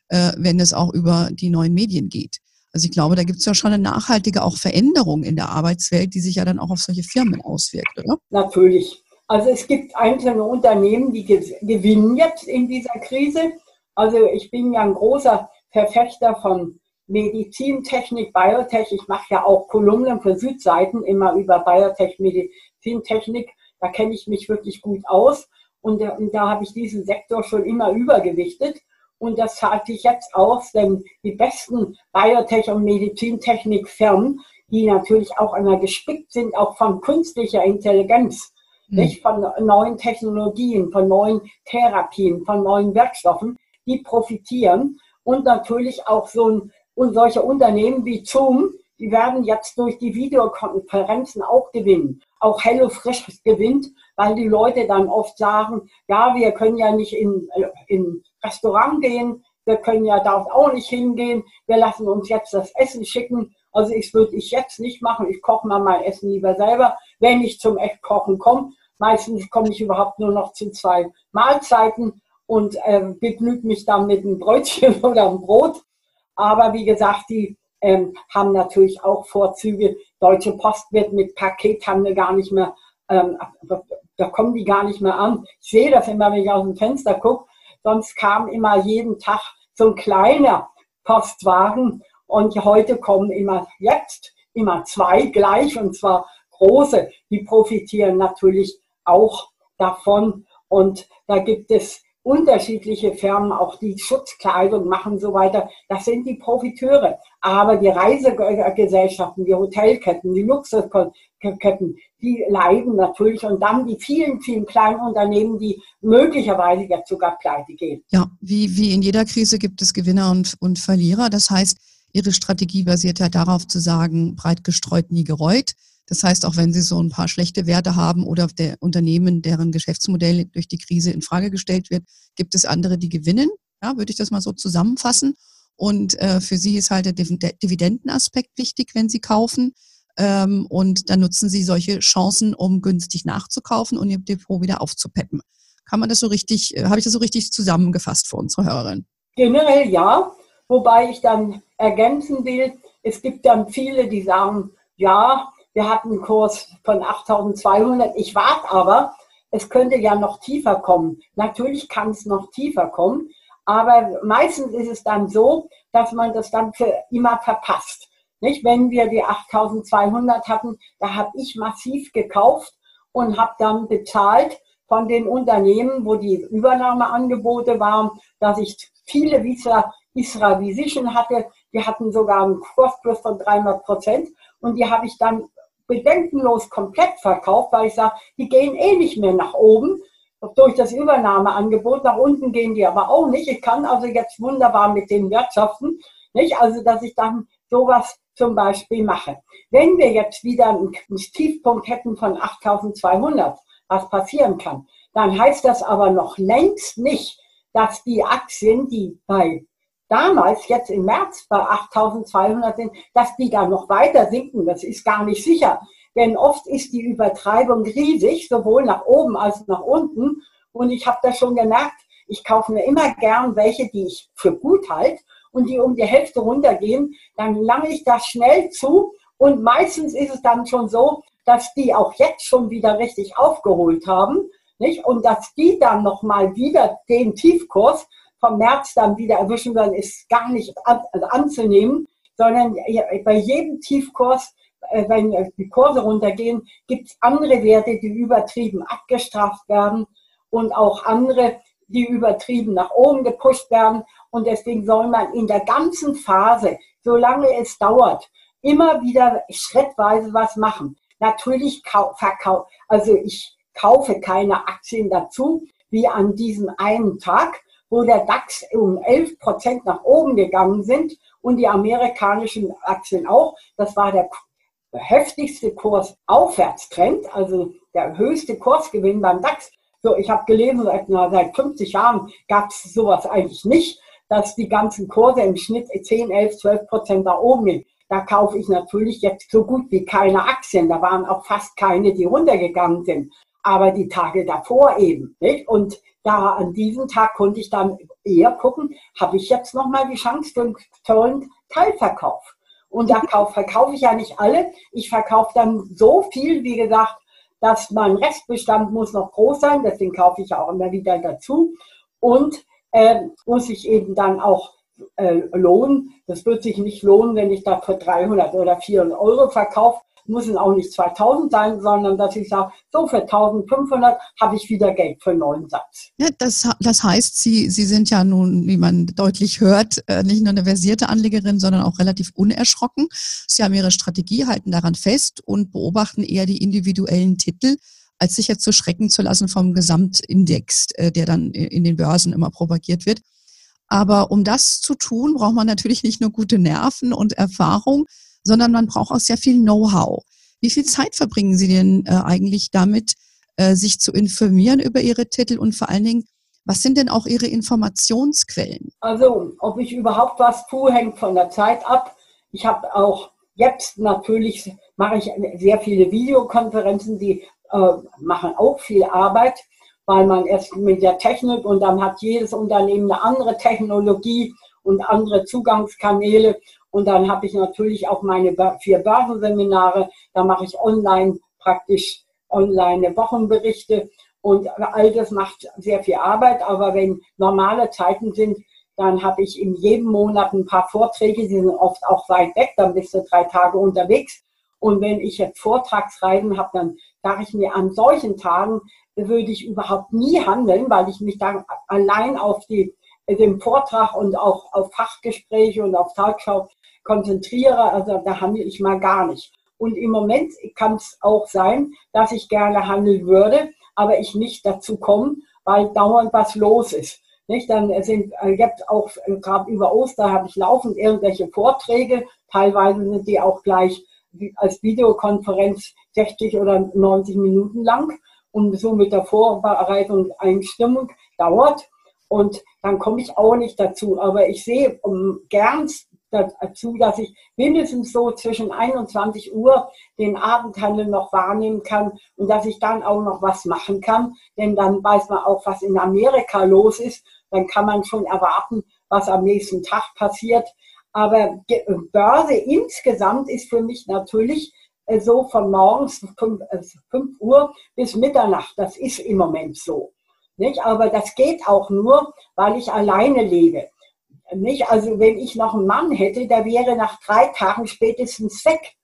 äh, wenn es auch über die neuen Medien geht. Also ich glaube, da gibt es ja schon eine nachhaltige auch Veränderung in der Arbeitswelt, die sich ja dann auch auf solche Firmen auswirkt, oder? Natürlich. Also es gibt einzelne Unternehmen, die gewinnen jetzt in dieser Krise. Also ich bin ja ein großer Verfechter von Medizintechnik, Biotech. Ich mache ja auch Kolumnen für Südseiten immer über Biotech, Medizintechnik. Da kenne ich mich wirklich gut aus. Und, und da habe ich diesen Sektor schon immer übergewichtet. Und das zahlt sich jetzt aus, denn die besten Biotech- und Medizintechnikfirmen, die natürlich auch einmal gespickt sind, auch von künstlicher Intelligenz, nicht? Von neuen Technologien, von neuen Therapien, von neuen Werkstoffen, die profitieren. Und natürlich auch so ein, und solche Unternehmen wie Zoom, die werden jetzt durch die Videokonferenzen auch gewinnen. Auch HelloFresh gewinnt, weil die Leute dann oft sagen, ja, wir können ja nicht in, in Restaurant gehen, wir können ja da auch nicht hingehen, wir lassen uns jetzt das Essen schicken. Also ich würde ich jetzt nicht machen, ich koche mal mein Essen lieber selber. Wenn ich zum Echtkochen komme, Meistens komme ich überhaupt nur noch zu zwei Mahlzeiten und äh, begnüge mich dann mit einem Brötchen oder einem Brot. Aber wie gesagt, die ähm, haben natürlich auch Vorzüge. Deutsche Post wird mit Pakethandel gar nicht mehr, ähm, da kommen die gar nicht mehr an. Ich sehe das immer, wenn ich aus dem Fenster gucke. Sonst kam immer jeden Tag so ein kleiner Postwagen und heute kommen immer jetzt immer zwei gleich und zwar große. Die profitieren natürlich auch davon. Und da gibt es unterschiedliche Firmen, auch die Schutzkleidung machen so weiter. Das sind die Profiteure. Aber die Reisegesellschaften, die Hotelketten, die Luxusketten, die leiden natürlich. Und dann die vielen, vielen kleinen Unternehmen, die möglicherweise jetzt sogar pleite gehen. Ja, wie, wie in jeder Krise gibt es Gewinner und, und Verlierer. Das heißt, Ihre Strategie basiert ja darauf zu sagen, breit gestreut, nie gereut. Das heißt, auch wenn Sie so ein paar schlechte Werte haben oder der Unternehmen, deren Geschäftsmodell durch die Krise in Frage gestellt wird, gibt es andere, die gewinnen. Ja, würde ich das mal so zusammenfassen. Und äh, für Sie ist halt der Dividendenaspekt wichtig, wenn Sie kaufen. ähm, und dann nutzen sie solche Chancen, um günstig nachzukaufen und ihr Depot wieder aufzupeppen. Kann man das so richtig, äh, habe ich das so richtig zusammengefasst für unsere Hörerin? Generell ja, wobei ich dann ergänzen will, es gibt dann viele, die sagen, ja, wir hatten einen Kurs von 8200, ich warte aber, es könnte ja noch tiefer kommen. Natürlich kann es noch tiefer kommen, aber meistens ist es dann so, dass man das für immer verpasst. Nicht? Wenn wir die 8200 hatten, da habe ich massiv gekauft und habe dann bezahlt von den Unternehmen, wo die Übernahmeangebote waren, dass ich viele Visa Isra Vision hatte. Die hatten sogar einen Kursplus von 300 Prozent und die habe ich dann bedenkenlos komplett verkauft, weil ich sage, die gehen eh nicht mehr nach oben durch das Übernahmeangebot. Nach unten gehen die aber auch nicht. Ich kann also jetzt wunderbar mit den wirtschaften. Nicht? Also, dass ich dann sowas zum Beispiel mache. Wenn wir jetzt wieder einen Tiefpunkt hätten von 8200, was passieren kann, dann heißt das aber noch längst nicht, dass die Aktien, die bei damals, jetzt im März bei 8200 sind, dass die da noch weiter sinken. Das ist gar nicht sicher. Denn oft ist die Übertreibung riesig, sowohl nach oben als nach unten. Und ich habe das schon gemerkt, ich kaufe mir immer gern welche, die ich für gut halte und die um die Hälfte runtergehen. Dann lange ich das schnell zu. Und meistens ist es dann schon so, dass die auch jetzt schon wieder richtig aufgeholt haben. Nicht? Und dass die dann nochmal wieder den Tiefkurs vom März dann wieder erwischen werden, ist gar nicht also anzunehmen, sondern bei jedem Tiefkurs, äh, wenn die Kurse runtergehen, gibt es andere Werte, die übertrieben abgestraft werden und auch andere, die übertrieben nach oben gepusht werden. Und deswegen soll man in der ganzen Phase, solange es dauert, immer wieder schrittweise was machen. Natürlich verkaufe, also ich kaufe keine Aktien dazu, wie an diesem einen Tag, wo der DAX um 11 Prozent nach oben gegangen sind und die amerikanischen Aktien auch. Das war der heftigste Kursaufwärtstrend, also der höchste Kursgewinn beim DAX. So, ich habe gelesen, seit, na, seit 50 Jahren gab es sowas eigentlich nicht, dass die ganzen Kurse im Schnitt 10, 11, 12 Prozent nach oben gehen. Da kaufe ich natürlich jetzt so gut wie keine Aktien. Da waren auch fast keine, die runtergegangen sind. Aber die Tage davor eben. Nicht? Und da an diesem Tag konnte ich dann eher gucken, habe ich jetzt nochmal die Chance für einen tollen Teilverkauf. Und da kauf, verkaufe ich ja nicht alle. Ich verkaufe dann so viel, wie gesagt, dass mein Restbestand muss noch groß sein. Deswegen kaufe ich auch immer wieder dazu. Und äh, muss ich eben dann auch äh, lohnen. Das wird sich nicht lohnen, wenn ich da für 300 oder 400 Euro verkaufe, müssen auch nicht 2000 sein, sondern dass ich sage, so für 1500 habe ich wieder Geld für einen neuen Satz. Ja, das, das heißt, Sie, Sie sind ja nun, wie man deutlich hört, äh, nicht nur eine versierte Anlegerin, sondern auch relativ unerschrocken. Sie haben Ihre Strategie, halten daran fest und beobachten eher die individuellen Titel als sich jetzt so schrecken zu lassen vom Gesamtindex, äh, der dann in den Börsen immer propagiert wird. Aber um das zu tun, braucht man natürlich nicht nur gute Nerven und Erfahrung, sondern man braucht auch sehr viel Know-how. Wie viel Zeit verbringen Sie denn äh, eigentlich damit, äh, sich zu informieren über Ihre Titel und vor allen Dingen, was sind denn auch Ihre Informationsquellen? Also, ob ich überhaupt was tue, hängt von der Zeit ab. Ich habe auch jetzt natürlich, mache ich sehr viele Videokonferenzen, die äh, machen auch viel Arbeit, weil man erst mit der Technik und dann hat jedes Unternehmen eine andere Technologie und andere Zugangskanäle und dann habe ich natürlich auch meine vier Börsenseminare. Da mache ich online praktisch online Wochenberichte. Und all das macht sehr viel Arbeit. Aber wenn normale Zeiten sind, dann habe ich in jedem Monat ein paar Vorträge. Die sind oft auch weit weg. Dann bist du drei Tage unterwegs. Und wenn ich jetzt Vortragsreisen habe, dann sage ich mir, an solchen Tagen würde ich überhaupt nie handeln, weil ich mich dann allein auf die, den Vortrag und auch auf Fachgespräche und auf Talkshow konzentriere, also da handle ich mal gar nicht. Und im Moment kann es auch sein, dass ich gerne handeln würde, aber ich nicht dazu komme, weil dauernd was los ist. Nicht? Dann sind äh, jetzt auch äh, gerade über Ostern habe ich laufend irgendwelche Vorträge, teilweise sind die auch gleich als Videokonferenz 60 oder 90 Minuten lang und so mit der Vorbereitung und Einstimmung dauert. Und dann komme ich auch nicht dazu. Aber ich sehe um, gern dazu, dass ich mindestens so zwischen 21 Uhr den Abendhandel noch wahrnehmen kann und dass ich dann auch noch was machen kann. Denn dann weiß man auch, was in Amerika los ist. Dann kann man schon erwarten, was am nächsten Tag passiert. Aber Börse insgesamt ist für mich natürlich äh, so von morgens 5, 5 äh, Uhr bis Mitternacht. Das ist im Moment so. Nicht? Aber das geht auch nur, weil ich alleine lebe. Nicht? Also wenn ich noch einen Mann hätte, der wäre nach drei Tagen spätestens weg.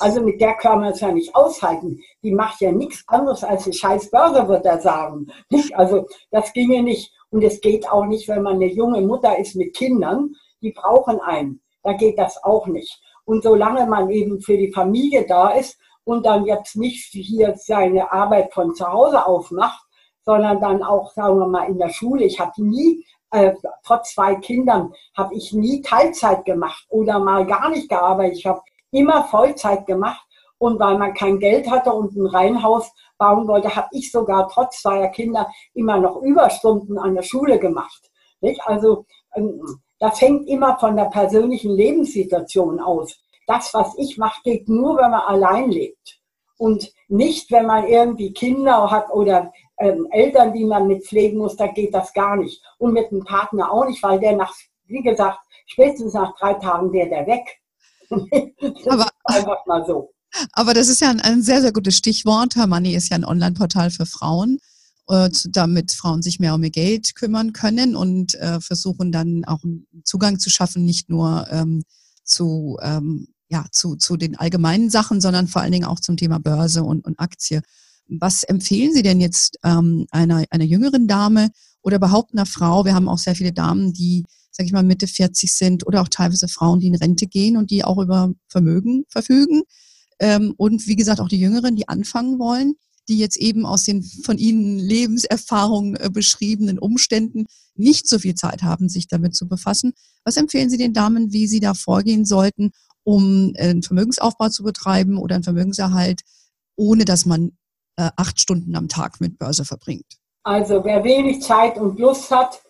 Also mit der kann man es ja nicht aushalten. Die macht ja nichts anderes als eine scheiß Börse, wird er sagen. Nicht? Also das ginge nicht. Und es geht auch nicht, wenn man eine junge Mutter ist mit Kindern. Die brauchen einen. Da geht das auch nicht. Und solange man eben für die Familie da ist und dann jetzt nicht hier seine Arbeit von zu Hause aufmacht, sondern dann auch, sagen wir mal, in der Schule. Ich habe nie äh, trotz zwei Kindern habe ich nie Teilzeit gemacht oder mal gar nicht gearbeitet. Ich habe immer Vollzeit gemacht. Und weil man kein Geld hatte und ein Reihenhaus bauen wollte, habe ich sogar trotz zweier Kinder immer noch Überstunden an der Schule gemacht. Nicht? Also ähm, das hängt immer von der persönlichen Lebenssituation aus. Das, was ich mache, geht nur, wenn man allein lebt. Und nicht, wenn man irgendwie Kinder hat oder ähm, Eltern, die man mit pflegen muss, da geht das gar nicht. Und mit einem Partner auch nicht, weil der nach, wie gesagt, spätestens nach drei Tagen wäre der weg. aber, einfach mal so. Aber das ist ja ein, ein sehr, sehr gutes Stichwort. Hermanni ist ja ein Online-Portal für Frauen damit Frauen sich mehr um ihr Geld kümmern können und äh, versuchen dann auch einen Zugang zu schaffen, nicht nur ähm, zu, ähm, ja, zu, zu den allgemeinen Sachen, sondern vor allen Dingen auch zum Thema Börse und, und Aktie. Was empfehlen Sie denn jetzt ähm, einer, einer jüngeren Dame oder überhaupt einer Frau? Wir haben auch sehr viele Damen, die, sag ich mal, Mitte 40 sind oder auch teilweise Frauen, die in Rente gehen und die auch über Vermögen verfügen. Ähm, und wie gesagt, auch die Jüngeren, die anfangen wollen, die jetzt eben aus den von Ihnen Lebenserfahrungen äh, beschriebenen Umständen nicht so viel Zeit haben, sich damit zu befassen. Was empfehlen Sie den Damen, wie sie da vorgehen sollten, um äh, einen Vermögensaufbau zu betreiben oder einen Vermögenserhalt, ohne dass man äh, acht Stunden am Tag mit Börse verbringt? Also wer wenig Zeit und Lust hat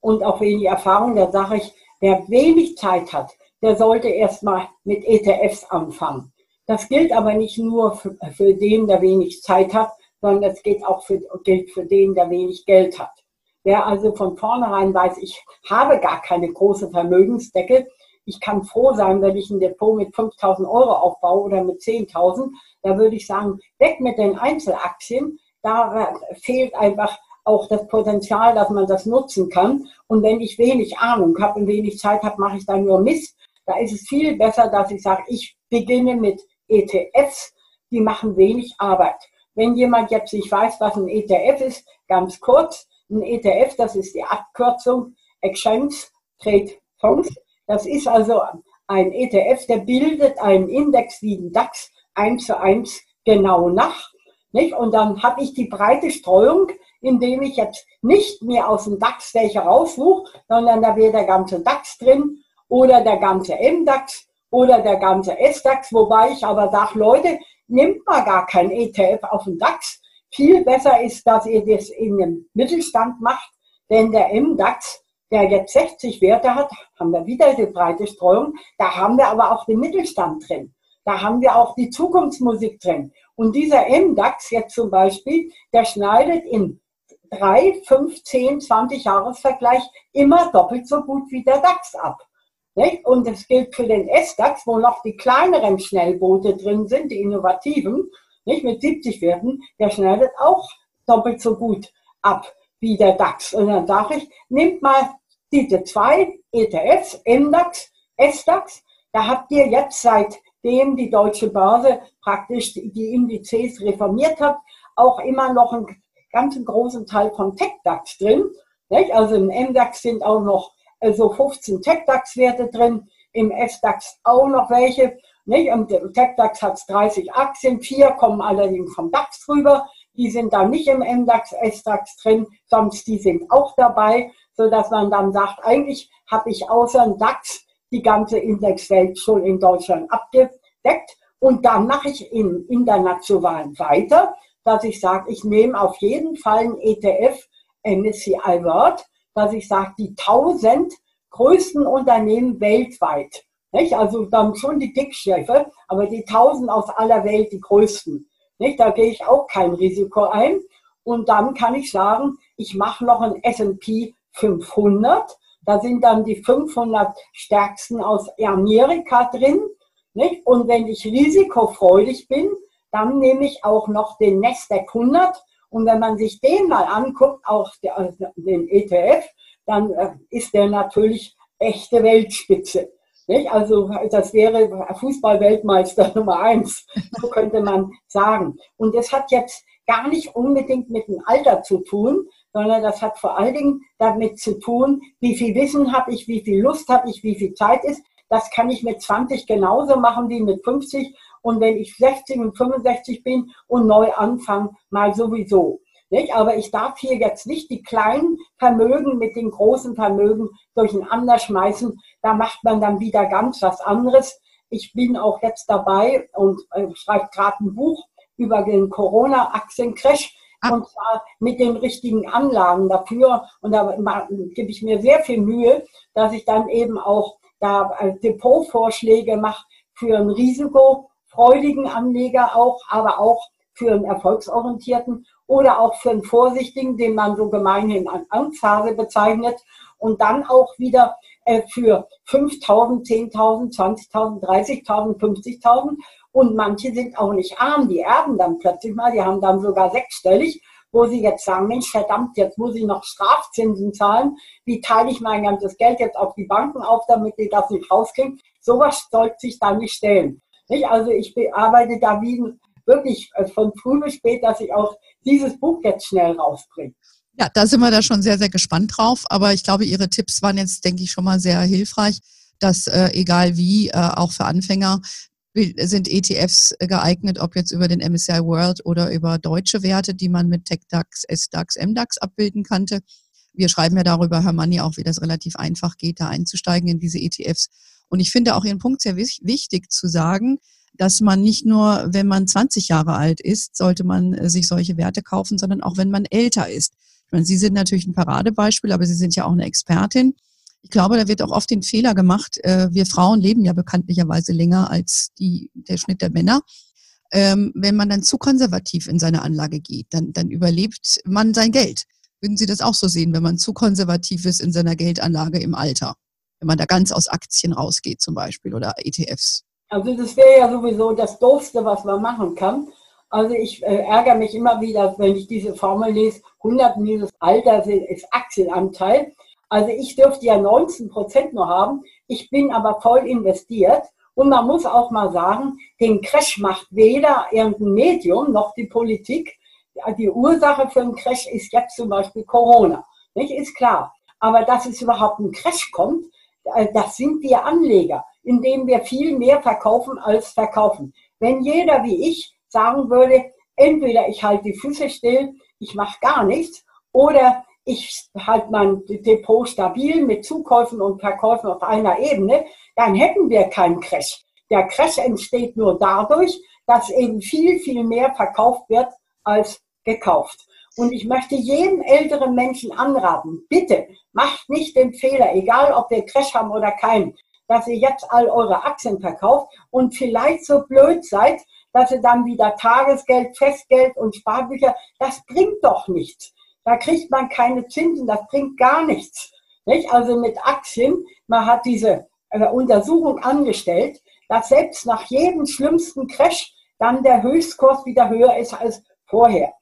und auch wenig Erfahrung, da sage ich, wer wenig Zeit hat, der sollte erstmal mit ETFs anfangen. Das gilt aber nicht nur für, für den, der wenig Zeit hat, sondern es geht auch für, gilt für den, der wenig Geld hat. Wer also von vornherein weiß, ich habe gar keine große Vermögensdecke, ich kann froh sein, wenn ich ein Depot mit 5000 Euro aufbaue oder mit 10.000, da würde ich sagen, weg mit den Einzelaktien. Da fehlt einfach auch das Potenzial, dass man das nutzen kann. Und wenn ich wenig Ahnung habe und wenig Zeit habe, mache ich da nur Mist. Da ist es viel besser, dass ich sage, ich beginne mit ETFs, die machen wenig Arbeit. Wenn jemand jetzt nicht weiß, was ein ETF ist, ganz kurz, ein ETF, das ist die Abkürzung Exchange Trade Funds. Das ist also ein ETF, der bildet einen Index wie den DAX eins zu eins genau nach. Nicht? Und dann habe ich die breite Streuung, indem ich jetzt nicht mehr aus dem DAX welche raussuche, sondern da wäre der ganze DAX drin oder der ganze MDAX oder der ganze S-DAX, wobei ich aber sage, Leute, nimmt mal gar kein ETF auf den DAX. Viel besser ist, dass ihr das in dem Mittelstand macht, denn der MDAX, der jetzt 60 Werte hat, haben wir wieder die breite Streuung, da haben wir aber auch den Mittelstand drin. Da haben wir auch die Zukunftsmusik drin. Und dieser MDAX jetzt zum Beispiel, der schneidet in drei, fünf, zehn, 20 Jahresvergleich immer doppelt so gut wie der DAX ab. Und das gilt für den S-DAX, wo noch die kleineren Schnellboote drin sind, die innovativen, nicht? mit 70 Werten, der schneidet auch doppelt so gut ab wie der DAX. Und dann sage ich, nehmt mal diese zwei ETFs, MDAX, S-DAX, da habt ihr jetzt seit dem die deutsche Börse praktisch die Indizes reformiert hat, auch immer noch einen ganz großen Teil von TechDAX drin. Nicht? Also im MDAX sind auch noch so also 15 TechDAX-Werte drin, im SDAX auch noch welche. Nicht? Im TechDAX hat es 30 Aktien, vier kommen allerdings vom DAX rüber. Die sind da nicht im MDAX, SDAX drin, sonst die sind auch dabei, sodass man dann sagt, eigentlich habe ich außer dem DAX die ganze Indexwelt schon in Deutschland abgedeckt. Und dann mache ich im internationalen weiter, dass ich sage, ich nehme auf jeden Fall ein ETF MSCI World, dass ich sage, die 1000 größten Unternehmen weltweit Nicht? Also dann schon die Dickschiffe, aber die tausend aus aller Welt, die größten. Nicht? Da gehe ich auch kein Risiko ein. Und dann kann ich sagen, ich mache noch ein S&P 500. Da sind dann die 500 stärksten aus Amerika drin. Nicht? Und wenn ich risikofreudig bin, dann nehme ich auch noch den Nasdaq 100. Und wenn man sich den mal anguckt, auch den ETF, dann äh, ist der natürlich echte Weltspitze. Nicht? Also das wäre Fußballweltmeister Nummer eins, so könnte man sagen. Und das hat jetzt gar nicht unbedingt mit dem Alter zu tun, sondern das hat vor allen Dingen damit zu tun, wie viel Wissen habe ich, wie viel Lust habe ich, wie viel Zeit ist. Das kann ich mit 20 genauso machen wie mit 50. Und wenn ich 60 und 65 bin und neu anfange, mal sowieso. Nicht? Aber ich darf hier jetzt nicht die kleinen Vermögen mit den großen Vermögen durcheinander schmeißen. Da macht man dann wieder ganz was anderes. Ich bin auch jetzt dabei und äh, schreibe gerade ein Buch über den Corona-Aktiencrash. Ah. Und zwar mit den richtigen Anlagen dafür. Und da gebe ich mir sehr viel Mühe, dass ich dann eben auch da äh, Depotvorschläge mache für einen risikofreudigen Anleger auch, aber auch für einen erfolgsorientierten oder auch für einen vorsichtigen, den man so gemeinhin als Angsthase bezeichnet und dann auch wieder äh, für 5.000, 10.000, 20.000, 30.000, 50.000 und manche sind auch nicht arm, die erben dann plötzlich mal, die haben dann sogar sechsstellig, wo sie jetzt sagen, Mensch, verdammt, jetzt muss ich noch Strafzinsen zahlen, wie teile ich mein ganzes Geld jetzt auf die Banken auf, damit die das nicht rauskriegen. Sowas sollte sich dann nicht stellen. Nicht? Also ich arbeite da wie wirklich äh, von früh bis spät, dass ich auch dieses Buch jetzt schnell rausbringe. Ja, da sind wir da schon sehr, sehr gespannt drauf. Aber ich glaube, Ihre Tipps waren jetzt, denke ich, schon mal sehr hilfreich, dass äh, egal wie, äh, auch für Anfänger sind ETFs geeignet, ob jetzt über den MSCI World oder über deutsche Werte, die man mit TechDAX, SDAX, MDAX abbilden kannte. Wir schreiben ja darüber, Herr Manni, auch wie das relativ einfach geht, da einzusteigen in diese ETFs. Und ich finde auch Ihren Punkt sehr wichtig zu sagen, dass man nicht nur, wenn man 20 Jahre alt ist, sollte man äh, sich solche Werte kaufen, sondern auch wenn man älter ist. Ich meine, Sie sind natürlich ein Paradebeispiel, aber Sie sind ja auch eine Expertin. Ich glaube, da wird auch oft den Fehler gemacht. Äh, wir Frauen leben ja bekanntlicherweise länger als die, der Schnitt der Männer. Ähm, wenn man dann zu konservativ in seine Anlage geht, dann, dann überlebt man sein Geld. Würden Sie das auch so sehen, wenn man zu konservativ ist in seiner Geldanlage im Alter? Wenn man da ganz aus Aktien rausgeht zum Beispiel oder ETFs? Also das wäre ja sowieso das Doofste, was man machen kann. Also ich äh, ärgere mich immer wieder, wenn ich diese Formel lese, 100 minus Alter ist Aktienanteil. Also ich dürfte ja 19 Prozent nur haben. Ich bin aber voll investiert. Und man muss auch mal sagen, den Crash macht weder irgendein Medium noch die Politik. Die Ursache für einen Crash ist jetzt zum Beispiel Corona. Nicht? Ist klar. Aber dass es überhaupt ein Crash kommt, äh, das sind wir Anleger indem wir viel mehr verkaufen als verkaufen. Wenn jeder wie ich sagen würde, entweder ich halte die Füße still, ich mache gar nichts, oder ich halte mein Depot stabil mit Zukäufen und Verkäufen auf einer Ebene, dann hätten wir keinen Crash. Der Crash entsteht nur dadurch, dass eben viel, viel mehr verkauft wird als gekauft. Und ich möchte jedem älteren Menschen anraten, bitte macht nicht den Fehler, egal ob wir Crash haben oder keinen, dass ihr jetzt all eure Aktien verkauft und vielleicht so blöd seid, dass ihr dann wieder Tagesgeld, Festgeld und Sparbücher, das bringt doch nichts. Da kriegt man keine Zinsen, das bringt gar nichts. Nicht? Also mit Aktien, man hat diese äh, Untersuchung angestellt, dass selbst nach jedem schlimmsten Crash dann der Höchstkurs wieder höher ist als vorher.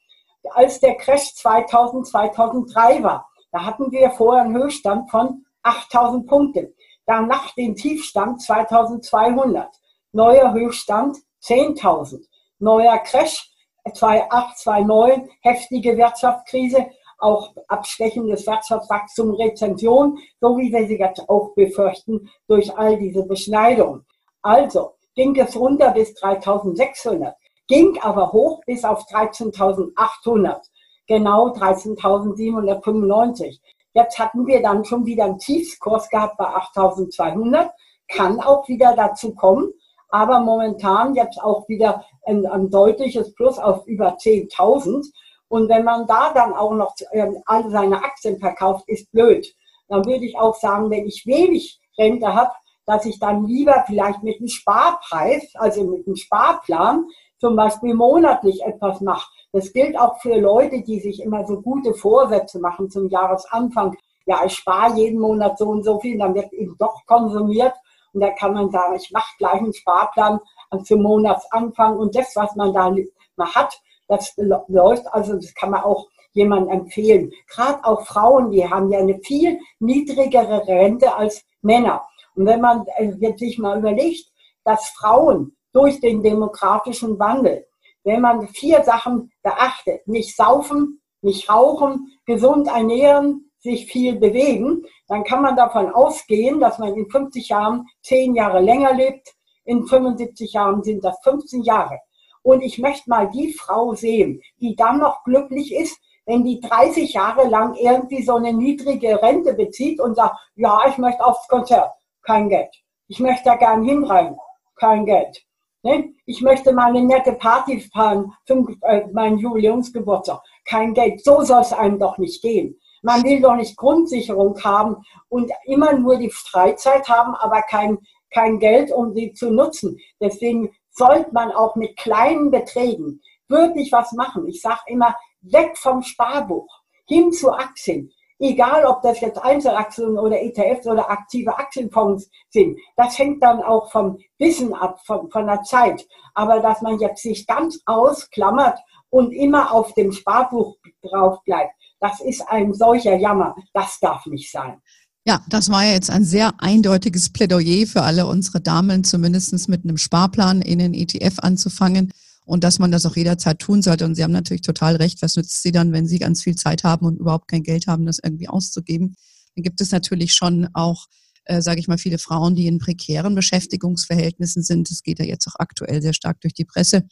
Als der Crash 2000, 2003 war, da hatten wir vorher einen Höchststand von 8000 Punkten. Danach den Tiefstand 2200. Neuer Höchststand 10.000. Neuer Crash 2008, 2009, heftige Wirtschaftskrise, auch abschwächendes Wirtschaftswachstum, Rezension, so wie wir sie jetzt auch befürchten durch all diese Beschneidungen. Also ging es runter bis 3600, ging aber hoch bis auf 13.800, genau 13.795. Jetzt hatten wir dann schon wieder einen Tiefskurs gehabt bei 8200. Kann auch wieder dazu kommen, aber momentan jetzt auch wieder ein, ein deutliches Plus auf über 10.000. Und wenn man da dann auch noch ähm, alle seine Aktien verkauft, ist blöd. Dann würde ich auch sagen, wenn ich wenig Rente habe, dass ich dann lieber vielleicht mit einem Sparpreis, also mit einem Sparplan, zum Beispiel monatlich etwas mache. Das gilt auch für Leute, die sich immer so gute Vorsätze machen zum Jahresanfang. Ja, ich spare jeden Monat so und so viel, dann wird eben doch konsumiert. Und da kann man sagen, ich mache gleich einen Sparplan zum Monatsanfang und das, was man da mal hat, das läuft. Also das kann man auch jemandem empfehlen. Gerade auch Frauen, die haben ja eine viel niedrigere Rente als Männer. Und wenn man äh, jetzt sich mal überlegt, dass Frauen durch den demografischen Wandel, wenn man vier Sachen beachtet, nicht saufen, nicht rauchen, gesund ernähren, sich viel bewegen, dann kann man davon ausgehen, dass man in 50 Jahren zehn Jahre länger lebt. In 75 Jahren sind das 15 Jahre. Und ich möchte mal die Frau sehen, die dann noch glücklich ist, wenn die 30 Jahre lang irgendwie so eine niedrige Rente bezieht und sagt, ja, ich möchte aufs Konzert, kein Geld. Ich möchte da gern hinrein, kein Geld. Ne? Ich möchte mal eine nette Party fahren äh, meinen Jubiläumsgeburtstag, kein Geld. So soll es einem doch nicht gehen. Man will doch nicht Grundsicherung haben und immer nur die Freizeit haben, aber kein, kein Geld, um sie zu nutzen. Deswegen sollte man auch mit kleinen Beträgen wirklich was machen. Ich sage immer, weg vom Sparbuch, hin zu Aktien. Egal, ob das jetzt Einzelaktien oder ETFs oder aktive Aktienfonds sind. Das hängt dann auch vom Wissen ab, von, von der Zeit. Aber dass man jetzt sich ganz ausklammert und immer auf dem Sparbuch drauf bleibt, das ist ein solcher Jammer. Das darf nicht sein. Ja, das war ja jetzt ein sehr eindeutiges Plädoyer für alle unsere Damen, zumindest mit einem Sparplan in den ETF anzufangen und dass man das auch jederzeit tun sollte. Und Sie haben natürlich total recht. Was nützt Sie dann, wenn Sie ganz viel Zeit haben und überhaupt kein Geld haben, das irgendwie auszugeben? Dann gibt es natürlich schon auch, äh, sage ich mal, viele Frauen, die in prekären Beschäftigungsverhältnissen sind. Das geht ja jetzt auch aktuell sehr stark durch die Presse,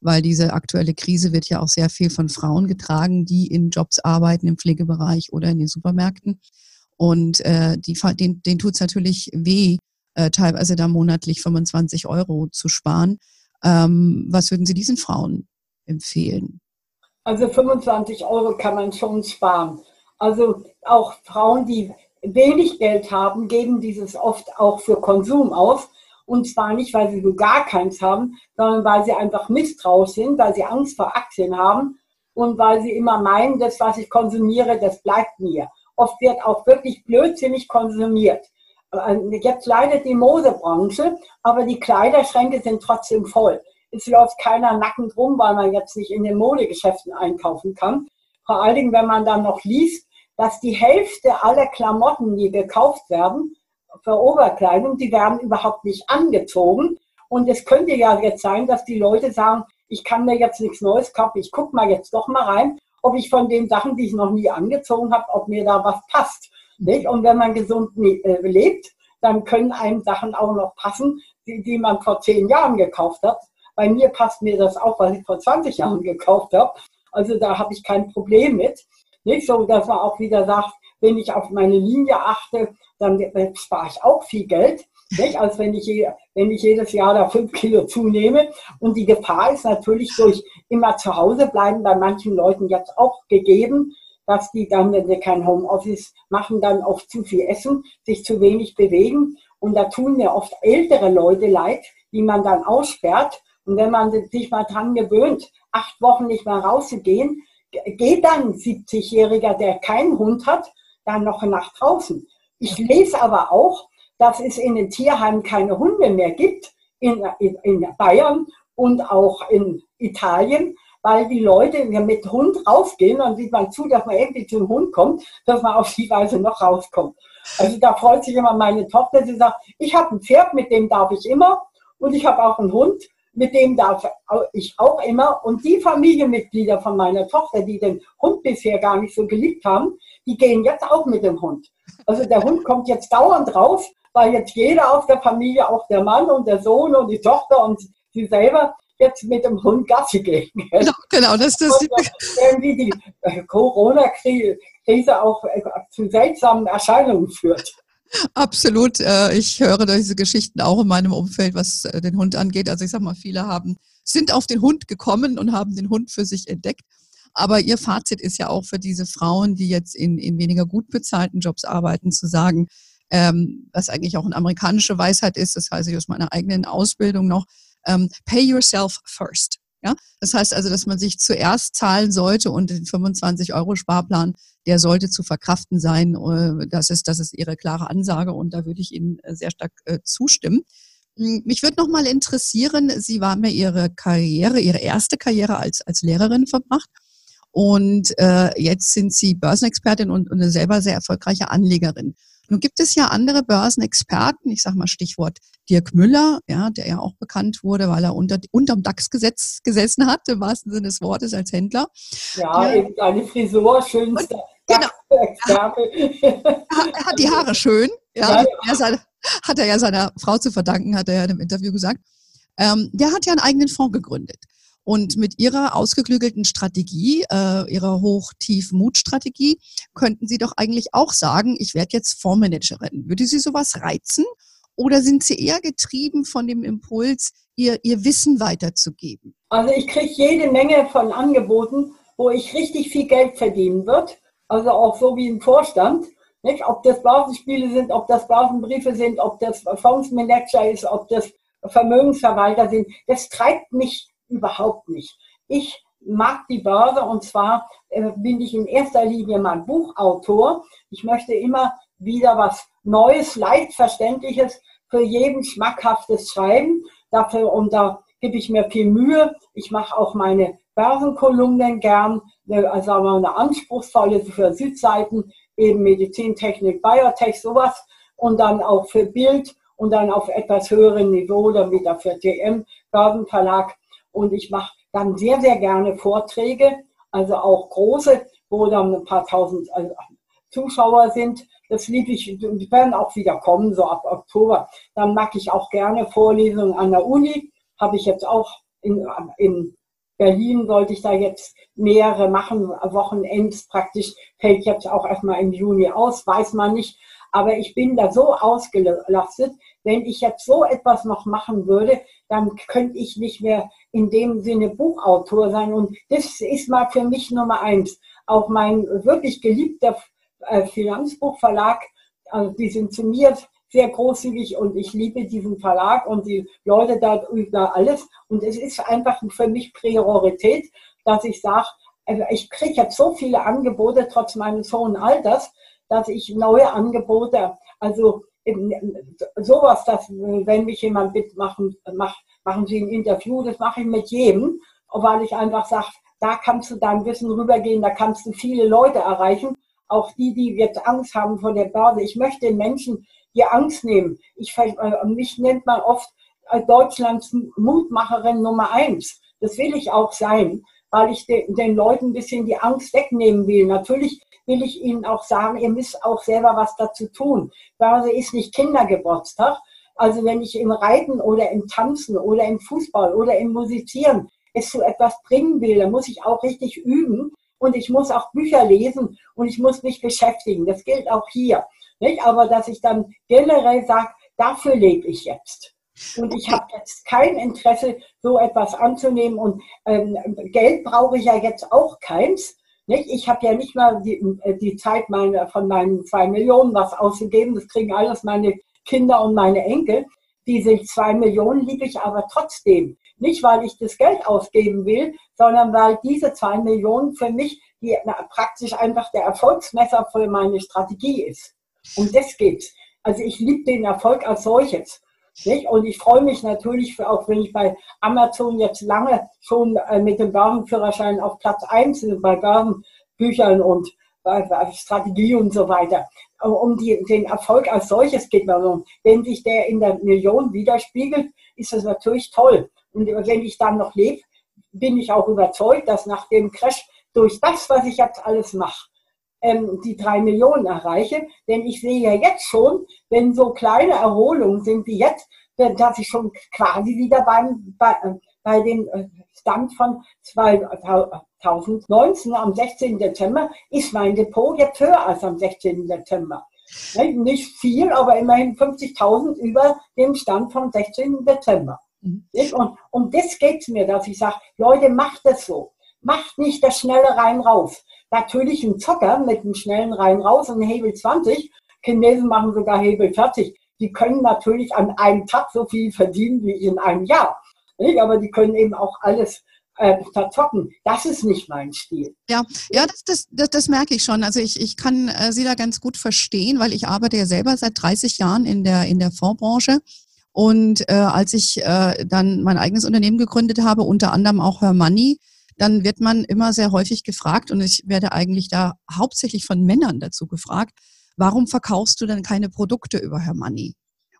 weil diese aktuelle Krise wird ja auch sehr viel von Frauen getragen, die in Jobs arbeiten, im Pflegebereich oder in den Supermärkten. Und äh, die, den, denen tut es natürlich weh, äh, teilweise da monatlich 25 Euro zu sparen. Ähm, was würden Sie diesen Frauen empfehlen? Also 25 Euro kann man schon sparen. Also auch Frauen, die wenig Geld haben, geben dieses oft auch für Konsum aus. Und zwar nicht, weil sie so gar keins haben, sondern weil sie einfach misstrauisch sind, weil sie Angst vor Aktien haben und weil sie immer meinen, das, was ich konsumiere, das bleibt mir. Oft wird auch wirklich blödsinnig konsumiert. Äh, jetzt leidet die Modebranche, aber die Kleiderschränke sind trotzdem voll. Es läuft keiner nackend rum, weil man jetzt nicht in den Modegeschäften einkaufen kann. Vor allen Dingen, wenn man dann noch liest, dass die Hälfte aller Klamotten, die gekauft werden, für Oberkleidung, die werden überhaupt nicht angezogen. Und es könnte ja jetzt sein, dass die Leute sagen, ich kann mir jetzt nichts Neues kaufen, ich gucke mal jetzt doch mal rein, ob ich von den Sachen, die ich noch nie angezogen habe, ob mir da was passt. Nicht? Und wenn man gesund äh, lebt, dann können einem Sachen auch noch passen, die, die man vor zehn Jahren gekauft hat. Bei mir passt mir das auch, weil ich vor 20 Jahren gekauft habe. Also da habe ich kein Problem mit. Nicht so, dass man auch wieder sagt, wenn ich auf meine Linie achte, dann spare ich auch viel Geld, nicht? als wenn ich, wenn ich jedes Jahr da fünf Kilo zunehme. Und die Gefahr ist natürlich durch immer zu Hause bleiben bei manchen Leuten jetzt auch gegeben, dass die dann, wenn sie kein Homeoffice machen, dann oft zu viel essen, sich zu wenig bewegen. Und da tun mir oft ältere Leute leid, die man dann aussperrt. Und wenn man sich mal dran gewöhnt, acht Wochen nicht mehr rauszugehen, geht dann ein 70-Jähriger, der keinen Hund hat, dann noch nach draußen. Ich lese aber auch, dass es in den Tierheimen keine Hunde mehr gibt, in, in, in Bayern und auch in Italien weil die Leute mit Hund rausgehen, dann sieht man zu, dass man irgendwie zum Hund kommt, dass man auf die Weise noch rauskommt. Also da freut sich immer meine Tochter, sie sagt, ich habe ein Pferd, mit dem darf ich immer und ich habe auch einen Hund, mit dem darf ich auch immer. Und die Familienmitglieder von meiner Tochter, die den Hund bisher gar nicht so geliebt haben, die gehen jetzt auch mit dem Hund. Also der Hund kommt jetzt dauernd raus, weil jetzt jeder aus der Familie, auch der Mann und der Sohn und die Tochter und sie selber, jetzt mit dem Hund Gassi gehen. Genau, genau das ist das. Irgendwie die äh, Corona-Krise auch äh, zu seltsamen Erscheinungen führt. Absolut. Äh, ich höre diese Geschichten auch in meinem Umfeld, was den Hund angeht. Also ich sag mal, viele haben, sind auf den Hund gekommen und haben den Hund für sich entdeckt. Aber Ihr Fazit ist ja auch für diese Frauen, die jetzt in, in weniger gut bezahlten Jobs arbeiten, zu sagen, ähm, was eigentlich auch eine amerikanische Weisheit ist, das heißt ich aus meiner eigenen Ausbildung noch, ähm, pay yourself first. Ja, das heißt also, dass man sich zuerst zahlen sollte und den 25 Euro Sparplan, der sollte zu verkraften sein. Äh, das ist, das ist Ihre klare Ansage und da würde ich Ihnen äh, sehr stark äh, zustimmen. Hm, mich würde noch mal interessieren, Sie haben ja Ihre Karriere, Ihre erste Karriere als, als Lehrerin verbracht. Und äh, jetzt sind Sie Börsenexpertin und, und eine selber sehr erfolgreiche Anlegerin. Nun gibt es ja andere Börsenexperten, ich sage mal Stichwort Dirk Müller, ja, der ja auch bekannt wurde, weil er unter unterm DAX-Gesetz gesessen hat, im wahrsten Sinne des Wortes als Händler. Ja, eben eine Frisur, schönste. Genau. er hat die Haare schön, ja. ja, ja. hat er ja seiner Frau zu verdanken, hat er ja in einem Interview gesagt. Ähm, der hat ja einen eigenen Fonds gegründet. Und mit Ihrer ausgeklügelten Strategie, äh, Ihrer Hoch-Tief-Mut-Strategie, könnten Sie doch eigentlich auch sagen, ich werde jetzt Fondsmanagerin. Würde Sie sowas reizen? Oder sind Sie eher getrieben von dem Impuls, Ihr, Ihr Wissen weiterzugeben? Also ich kriege jede Menge von Angeboten, wo ich richtig viel Geld verdienen wird. Also auch so wie im Vorstand. Nicht? Ob das Börsenspiele sind, ob das Börsenbriefe sind, ob das Fondsmanager ist, ob das Vermögensverwalter sind. Das treibt mich überhaupt nicht. Ich mag die Börse und zwar äh, bin ich in erster Linie mein Buchautor. Ich möchte immer wieder was Neues, leicht verständliches, für jeden schmackhaftes schreiben. Dafür und da gebe ich mir viel Mühe. Ich mache auch meine Börsenkolumnen gern, äh, also eine anspruchsvolle für Südseiten, eben Medizintechnik, Biotech, sowas. Und dann auch für Bild und dann auf etwas höherem Niveau, dann wieder für TM, Börsenverlag und ich mache dann sehr, sehr gerne Vorträge, also auch große, wo dann ein paar tausend also Zuschauer sind. Das liebe ich, die werden auch wieder kommen, so ab Oktober. Dann mag ich auch gerne Vorlesungen an der Uni. Habe ich jetzt auch in, in Berlin, sollte ich da jetzt mehrere machen, Wochenends praktisch, fällt jetzt auch erstmal im Juni aus, weiß man nicht. Aber ich bin da so ausgelastet, wenn ich jetzt so etwas noch machen würde, dann könnte ich nicht mehr in dem Sinne Buchautor sein. Und das ist mal für mich Nummer eins. Auch mein wirklich geliebter äh, Finanzbuchverlag, also die sind zu mir sehr großzügig und ich liebe diesen Verlag und die Leute da über alles. Und es ist einfach für mich Priorität, dass ich sage, also ich kriege jetzt so viele Angebote trotz meines hohen Alters, dass ich neue Angebote, also sowas, dass wenn mich jemand mitmachen macht, machen Sie ein Interview, das mache ich mit jedem, weil ich einfach sage, da kannst du dein Wissen rübergehen, da kannst du viele Leute erreichen, auch die, die jetzt Angst haben vor der Börse. Ich möchte den Menschen die Angst nehmen. Ich, äh, mich nennt man oft als Deutschlands Mutmacherin Nummer eins. Das will ich auch sein, weil ich den, Leuten ein bisschen die Angst wegnehmen will. Natürlich will ich Ihnen auch sagen, ihr müsst auch selber was dazu tun. Börse ist nicht Kindergeburtstag. Also wenn ich im Reiten oder im Tanzen oder im Fußball oder im Musizieren es zu etwas bringen will, dann muss ich auch richtig üben und ich muss auch Bücher lesen und ich muss mich beschäftigen. Das gilt auch hier. Nicht? Aber dass ich dann generell sage, dafür lebe ich jetzt. Und ich habe jetzt kein Interesse, so etwas anzunehmen. Und ähm, Geld brauche ich ja jetzt auch keins. Nicht? Ich habe ja nicht mal die, äh, die Zeit meine, von meinen zwei Millionen was auszugeben. Das kriegen alles meine Kinder und meine Enkel. Diese zwei Millionen liebe ich aber trotzdem. Nicht, weil ich das Geld ausgeben will, sondern weil diese zwei Millionen für mich die, na, praktisch einfach der Erfolgsmesser für meine Strategie ist. Um das geht's. Also ich liebe den Erfolg als solches. Nicht? Und ich freue mich natürlich, für, auch wenn ich bei Amazon jetzt lange schon äh, mit dem Börsenführerschein auf Platz 1 bei Börsenbüchern und bei Strategie und so weiter. Um die, den Erfolg als solches geht man um. Wenn sich der in der Million widerspiegelt, ist das natürlich toll. Und wenn ich dann noch lebe, bin ich auch überzeugt, dass nach dem Crash durch das, was ich jetzt alles mache, ähm, die drei Millionen erreiche. Denn ich sehe ja jetzt schon, wenn so kleine Erholungen sind wie jetzt, dass ich schon quasi wieder beim, bei, äh, bei dem äh, Stand von 2019 am 16. Dezember ist mein Depot jetzt höher als am 16. Dezember. Nicht viel, aber immerhin 50.000 über dem Stand vom 16. Dezember. Mhm. Und um das geht es mir, dass ich sage, Leute, macht es so. Macht nicht das schnelle rein raus. Natürlich ein Zocker mit einem schnellen rein raus und Hebel 20, Chinesen machen sogar Hebel fertig. Die können natürlich an einem Tag so viel verdienen wie in einem Jahr. Nicht? Aber die können eben auch alles äh, verzocken. Das ist nicht mein Stil. Ja, ja das, das, das, das merke ich schon. Also ich, ich kann äh, Sie da ganz gut verstehen, weil ich arbeite ja selber seit 30 Jahren in der, in der Fondsbranche. Und äh, als ich äh, dann mein eigenes Unternehmen gegründet habe, unter anderem auch Her Money, dann wird man immer sehr häufig gefragt, und ich werde eigentlich da hauptsächlich von Männern dazu gefragt, warum verkaufst du denn keine Produkte über Her Money?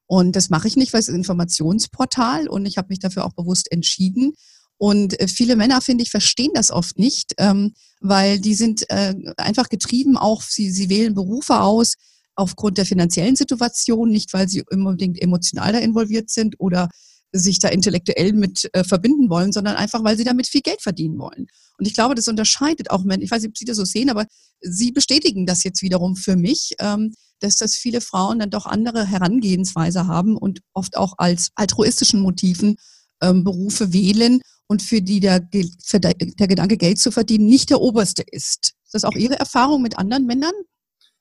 Und das mache ich nicht, weil es ist ein Informationsportal und ich habe mich dafür auch bewusst entschieden. Und äh, viele Männer, finde ich, verstehen das oft nicht, ähm, weil die sind äh, einfach getrieben, auch sie, sie wählen Berufe aus aufgrund der finanziellen Situation, nicht weil sie unbedingt emotional da involviert sind oder sich da intellektuell mit äh, verbinden wollen, sondern einfach, weil sie damit viel Geld verdienen wollen. Und ich glaube, das unterscheidet auch Männer. Ich weiß nicht, ob Sie das so sehen, aber Sie bestätigen das jetzt wiederum für mich, ähm, dass das viele Frauen dann doch andere Herangehensweise haben und oft auch als altruistischen Motiven ähm, Berufe wählen und für die der, für der, Gedanke, Geld zu verdienen, nicht der oberste ist. Ist das auch Ihre Erfahrung mit anderen Männern?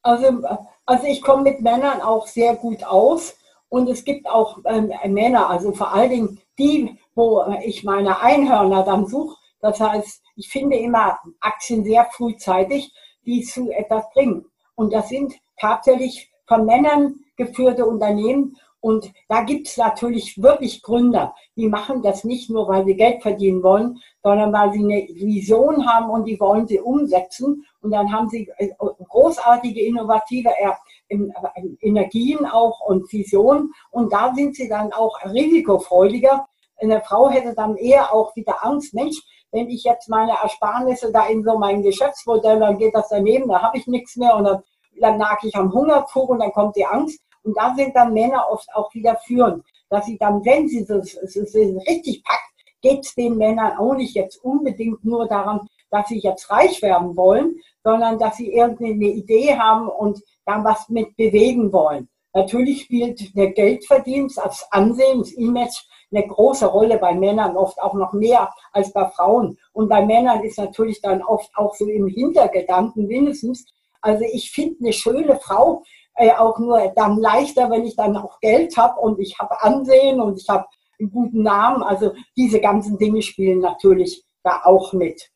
Also, also ich komme mit Männern auch sehr gut aus. Und es gibt auch ähm, Männer, also vor allen Dingen die, wo ich meine Einhörner dann suche. Das heißt, ich finde immer Aktien sehr frühzeitig, die zu etwas bringen. Und das sind tatsächlich von Männern geführte Unternehmen. Und da gibt es natürlich wirklich Gründer, die machen das nicht nur, weil sie Geld verdienen wollen, sondern weil sie eine Vision haben und die wollen sie umsetzen. Und dann haben sie äh, großartige, innovative Energien auch und Visionen. Und da sind sie dann auch risikofreudiger. Eine Frau hätte dann eher auch wieder Angst, Mensch, wenn ich jetzt meine Ersparnisse da in so mein Geschäftsmodell, dann geht das daneben, da habe ich nichts mehr und dann, dann nag ich am Hungertuch und dann kommt die Angst. Und da sind dann Männer oft auch wieder führend, dass sie dann, wenn sie das richtig packt, geht es den Männern auch nicht jetzt unbedingt nur daran, dass sie jetzt reich werden wollen, sondern dass sie irgendeine Idee haben und dann was mit bewegen wollen. Natürlich spielt der Geldverdienst als Ansehen, das Image eine große Rolle bei Männern, oft auch noch mehr als bei Frauen. Und bei Männern ist natürlich dann oft auch so im Hintergedanken mindestens, also ich finde eine schöne Frau äh, auch nur dann leichter, wenn ich dann auch Geld habe und ich habe Ansehen und ich habe einen guten Namen. Also diese ganzen Dinge spielen natürlich da auch mit.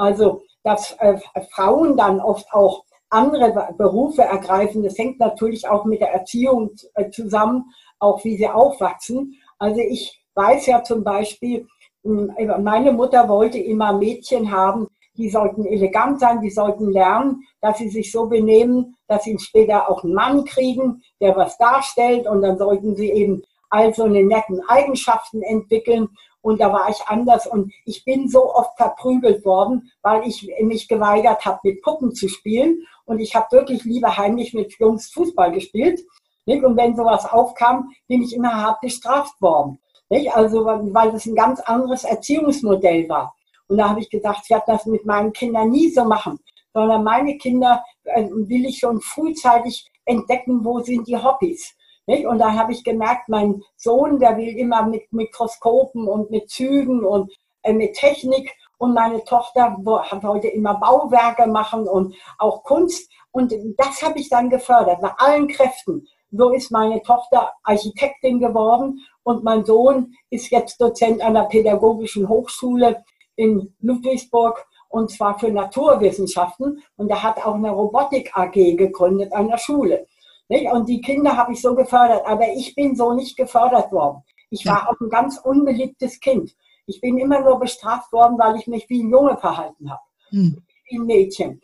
Also dass äh, Frauen dann oft auch andere Berufe ergreifen, das hängt natürlich auch mit der Erziehung äh, zusammen, auch wie sie aufwachsen. Also ich weiß ja zum Beispiel, hm, meine Mutter wollte immer Mädchen haben, die sollten elegant sein, die sollten lernen, dass sie sich so benehmen, dass sie später auch einen Mann kriegen, der was darstellt und dann sollten sie eben all so eine netten Eigenschaften entwickeln und da war ich anders und ich bin so oft verprügelt worden, weil ich mich geweigert habe, mit Puppen zu spielen und ich habe wirklich lieber heimlich mit Jungs Fußball gespielt. Und wenn sowas aufkam, bin ich immer hart bestraft worden. Nicht? Also, weil das ein ganz anderes Erziehungsmodell war. Und da habe ich gesagt, ich werde das mit meinen Kindern nie so machen, sondern meine Kinder äh, will ich schon frühzeitig entdecken, wo sind die Hobbys. Nicht? Und da habe ich gemerkt, mein Sohn, der will immer mit Mikroskopen und mit Zügen und äh, mit Technik. Und meine Tochter wollte immer Bauwerke machen und auch Kunst. Und das habe ich dann gefördert, nach allen Kräften. So ist meine Tochter Architektin geworden und mein Sohn ist jetzt Dozent an der Pädagogischen Hochschule in Ludwigsburg und zwar für Naturwissenschaften. Und er hat auch eine Robotik AG gegründet an der Schule. Und die Kinder habe ich so gefördert, aber ich bin so nicht gefördert worden. Ich war auch ein ganz unbeliebtes Kind. Ich bin immer nur bestraft worden, weil ich mich wie ein Junge verhalten habe, hm. wie ein Mädchen.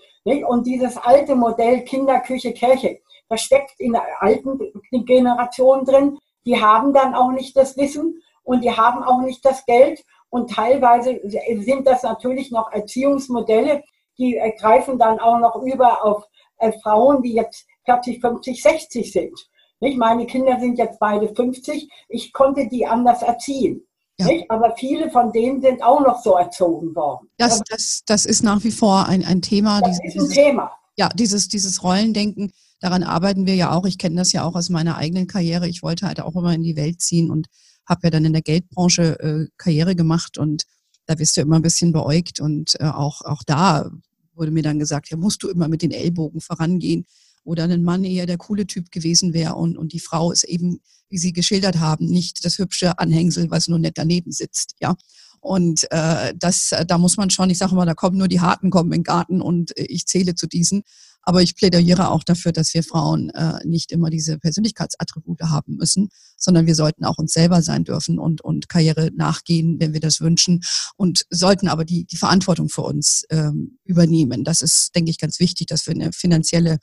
Und dieses alte Modell Kinderküche, Kirche, das steckt in der alten Generation drin. Die haben dann auch nicht das Wissen und die haben auch nicht das Geld. Und teilweise sind das natürlich noch Erziehungsmodelle, die greifen dann auch noch über auf äh, Frauen, die jetzt 40, 50, 60 sind. Nicht? Meine Kinder sind jetzt beide 50. Ich konnte die anders erziehen. Ja. Aber viele von denen sind auch noch so erzogen worden. Das, das, das ist nach wie vor ein, ein Thema. Das dieses, ist ein Thema. Ja, dieses, dieses Rollendenken, daran arbeiten wir ja auch. Ich kenne das ja auch aus meiner eigenen Karriere. Ich wollte halt auch immer in die Welt ziehen und habe ja dann in der Geldbranche äh, Karriere gemacht und da wirst du immer ein bisschen beäugt und äh, auch, auch da wurde mir dann gesagt, ja, musst du immer mit den Ellbogen vorangehen. Oder ein Mann eher der coole Typ gewesen wäre und, und die Frau ist eben, wie Sie geschildert haben, nicht das hübsche Anhängsel, was nur nett daneben sitzt, ja. Und äh, das, da muss man schon, ich sage mal, da kommen nur die Harten kommen in den Garten und ich zähle zu diesen. Aber ich plädiere auch dafür, dass wir Frauen äh, nicht immer diese Persönlichkeitsattribute haben müssen, sondern wir sollten auch uns selber sein dürfen und, und Karriere nachgehen, wenn wir das wünschen und sollten aber die, die Verantwortung für uns ähm, übernehmen. Das ist, denke ich, ganz wichtig, dass wir eine finanzielle, äh,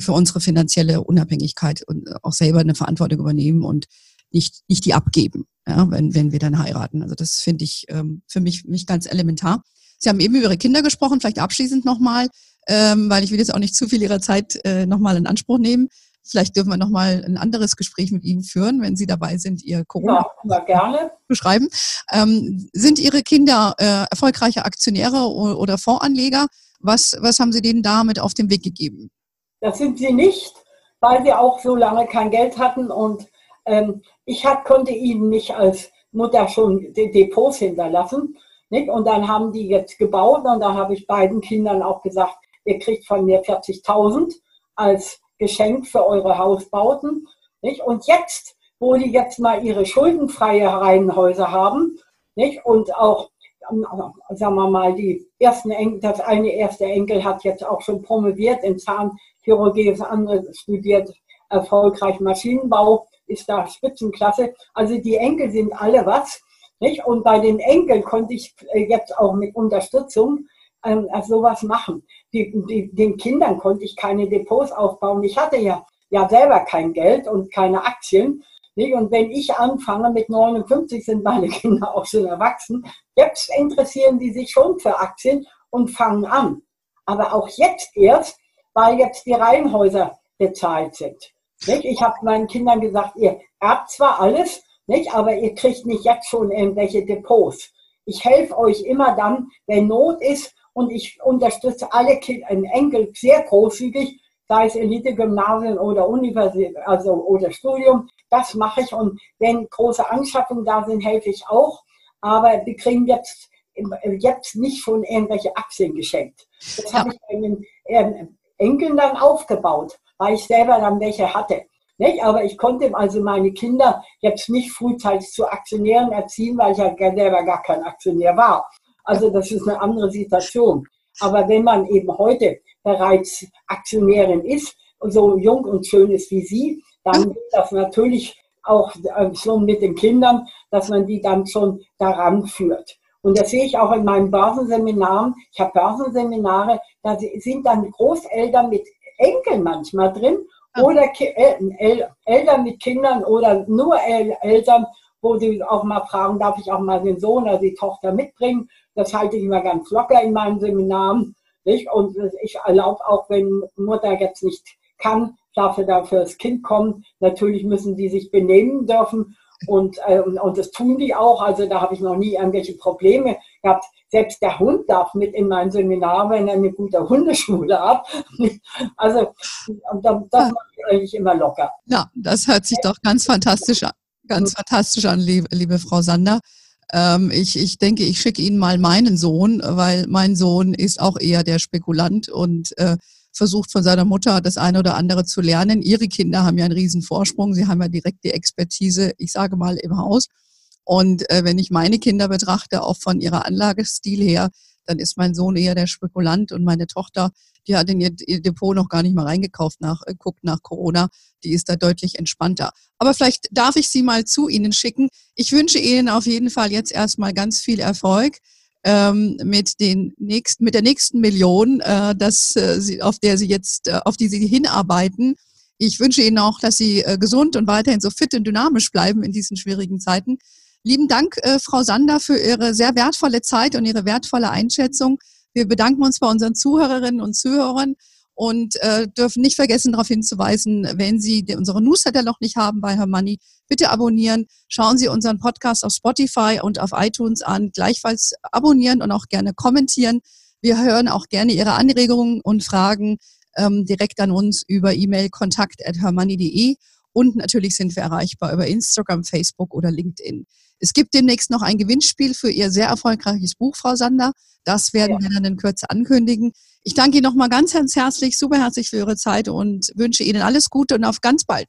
für unsere finanzielle Unabhängigkeit und auch selber eine Verantwortung übernehmen und nicht, nicht die abgeben, ja, wenn, wenn wir dann heiraten. Also das finde ich ähm, für mich, mich ganz elementar. Sie haben eben über Ihre Kinder gesprochen, vielleicht abschließend nochmal ähm, weil ich will jetzt auch nicht zu viel Ihrer Zeit äh, nochmal in Anspruch nehmen. Vielleicht dürfen wir nochmal ein anderes Gespräch mit Ihnen führen, wenn Sie dabei sind, Ihr Corona ja, gerne. beschreiben. Ähm, sind Ihre Kinder äh, erfolgreiche Aktionäre oder Fondsanleger? Was, was haben Sie denen damit auf den Weg gegeben? Das sind sie nicht, weil sie auch so lange kein Geld hatten und ähm, ich hat, konnte ihnen nicht als Mutter schon Depots hinterlassen. Nicht? Und dann haben die jetzt gebaut und da habe ich beiden Kindern auch gesagt, ihr kriegt von mir 40.000 als Geschenk für eure Hausbauten. Nicht? Und jetzt, wo die jetzt mal ihre schuldenfreie Reihenhäuser haben nicht? und auch, sagen wir mal, die ersten Enkel, das eine erste Enkel hat jetzt auch schon promoviert in Zahnchirurgie, das andere studiert erfolgreich Maschinenbau, ist da Spitzenklasse. Also die Enkel sind alle was. Nicht? Und bei den Enkeln konnte ich äh, jetzt auch mit Unterstützung ähm, sowas machen. Die, die, den Kindern konnte ich keine Depots aufbauen. Ich hatte ja, ja selber kein Geld und keine Aktien. Und wenn ich anfange, mit 59 sind meine Kinder auch schon erwachsen, jetzt interessieren die sich schon für Aktien und fangen an. Aber auch jetzt erst, weil jetzt die Reihenhäuser bezahlt sind. Ich habe meinen Kindern gesagt, ihr erbt zwar alles, aber ihr kriegt nicht jetzt schon irgendwelche Depots. Ich helfe euch immer dann, wenn Not ist und ich unterstütze alle Kinder, Enkel sehr großzügig, sei es Elite-Gymnasien oder Universität, also oder Studium. Das mache ich und wenn große Anschaffungen da sind, helfe ich auch. Aber die kriegen jetzt, jetzt nicht schon irgendwelche Aktien geschenkt. Das ja. habe ich bei den ähm, Enkeln dann aufgebaut, weil ich selber dann welche hatte. Nicht? Aber ich konnte also meine Kinder jetzt nicht frühzeitig zu Aktionären erziehen, weil ich ja selber gar kein Aktionär war. Also das ist eine andere Situation. Aber wenn man eben heute bereits Aktionärin ist und so jung und schön ist wie Sie, dann wird das natürlich auch äh, schon mit den Kindern, dass man die dann schon daran führt. Und das sehe ich auch in meinen Börsenseminaren. Ich habe Börsenseminare, da sind dann Großeltern mit Enkeln manchmal drin oder Eltern mit Kindern oder nur Eltern, wo sie auch mal fragen, darf ich auch mal den Sohn oder die Tochter mitbringen? Das halte ich immer ganz locker in meinen Seminaren. Nicht? Und ich erlaube auch, wenn Mutter jetzt nicht kann, dafür dafür das Kind kommt. Natürlich müssen die sich benehmen dürfen und, ähm, und das tun die auch. Also da habe ich noch nie irgendwelche Probleme gehabt. Selbst der Hund darf mit in mein Seminar, wenn er eine gute Hundeschule hat. Also das mache ich eigentlich immer locker. Ja, das hört sich doch ganz fantastisch an. Ganz fantastisch an, liebe, liebe Frau Sander. Ähm, ich, ich denke, ich schicke Ihnen mal meinen Sohn, weil mein Sohn ist auch eher der Spekulant und äh, versucht von seiner Mutter das eine oder andere zu lernen. Ihre Kinder haben ja einen riesen Vorsprung. Sie haben ja direkt die Expertise, ich sage mal, im Haus. Und äh, wenn ich meine Kinder betrachte, auch von ihrer Anlagestil her, dann ist mein Sohn eher der Spekulant und meine Tochter, die hat in ihr, Depot noch gar nicht mal reingekauft, nach, äh, guckt nach Corona, die ist da deutlich entspannter. Aber vielleicht darf ich sie mal zu Ihnen schicken. Ich wünsche Ihnen auf jeden Fall jetzt erstmal ganz viel Erfolg ähm, mit den nächsten, mit der nächsten Million, äh, das, äh, sie, auf der Sie jetzt, äh, auf die Sie hinarbeiten. Ich wünsche Ihnen auch, dass Sie äh, gesund und weiterhin so fit und dynamisch bleiben in diesen schwierigen Zeiten. Lieben Dank, äh, Frau Sander, für Ihre sehr wertvolle Zeit und Ihre wertvolle Einschätzung. Wir bedanken uns bei unseren Zuhörerinnen und Zuhörern und äh, dürfen nicht vergessen, darauf hinzuweisen, wenn Sie unsere Newsletter noch nicht haben bei Herr Money, bitte abonnieren. Schauen Sie unseren Podcast auf Spotify und auf iTunes an. Gleichfalls abonnieren und auch gerne kommentieren. Wir hören auch gerne Ihre Anregungen und Fragen ähm, direkt an uns über E-Mail kontakt at hermoney.de Und natürlich sind wir erreichbar über Instagram, Facebook oder LinkedIn. Es gibt demnächst noch ein Gewinnspiel für Ihr sehr erfolgreiches Buch, Frau Sander. Das werden ja. wir dann in Kürze ankündigen. Ich danke Ihnen nochmal ganz, ganz herzlich, super herzlich für Ihre Zeit und wünsche Ihnen alles Gute und auf ganz bald.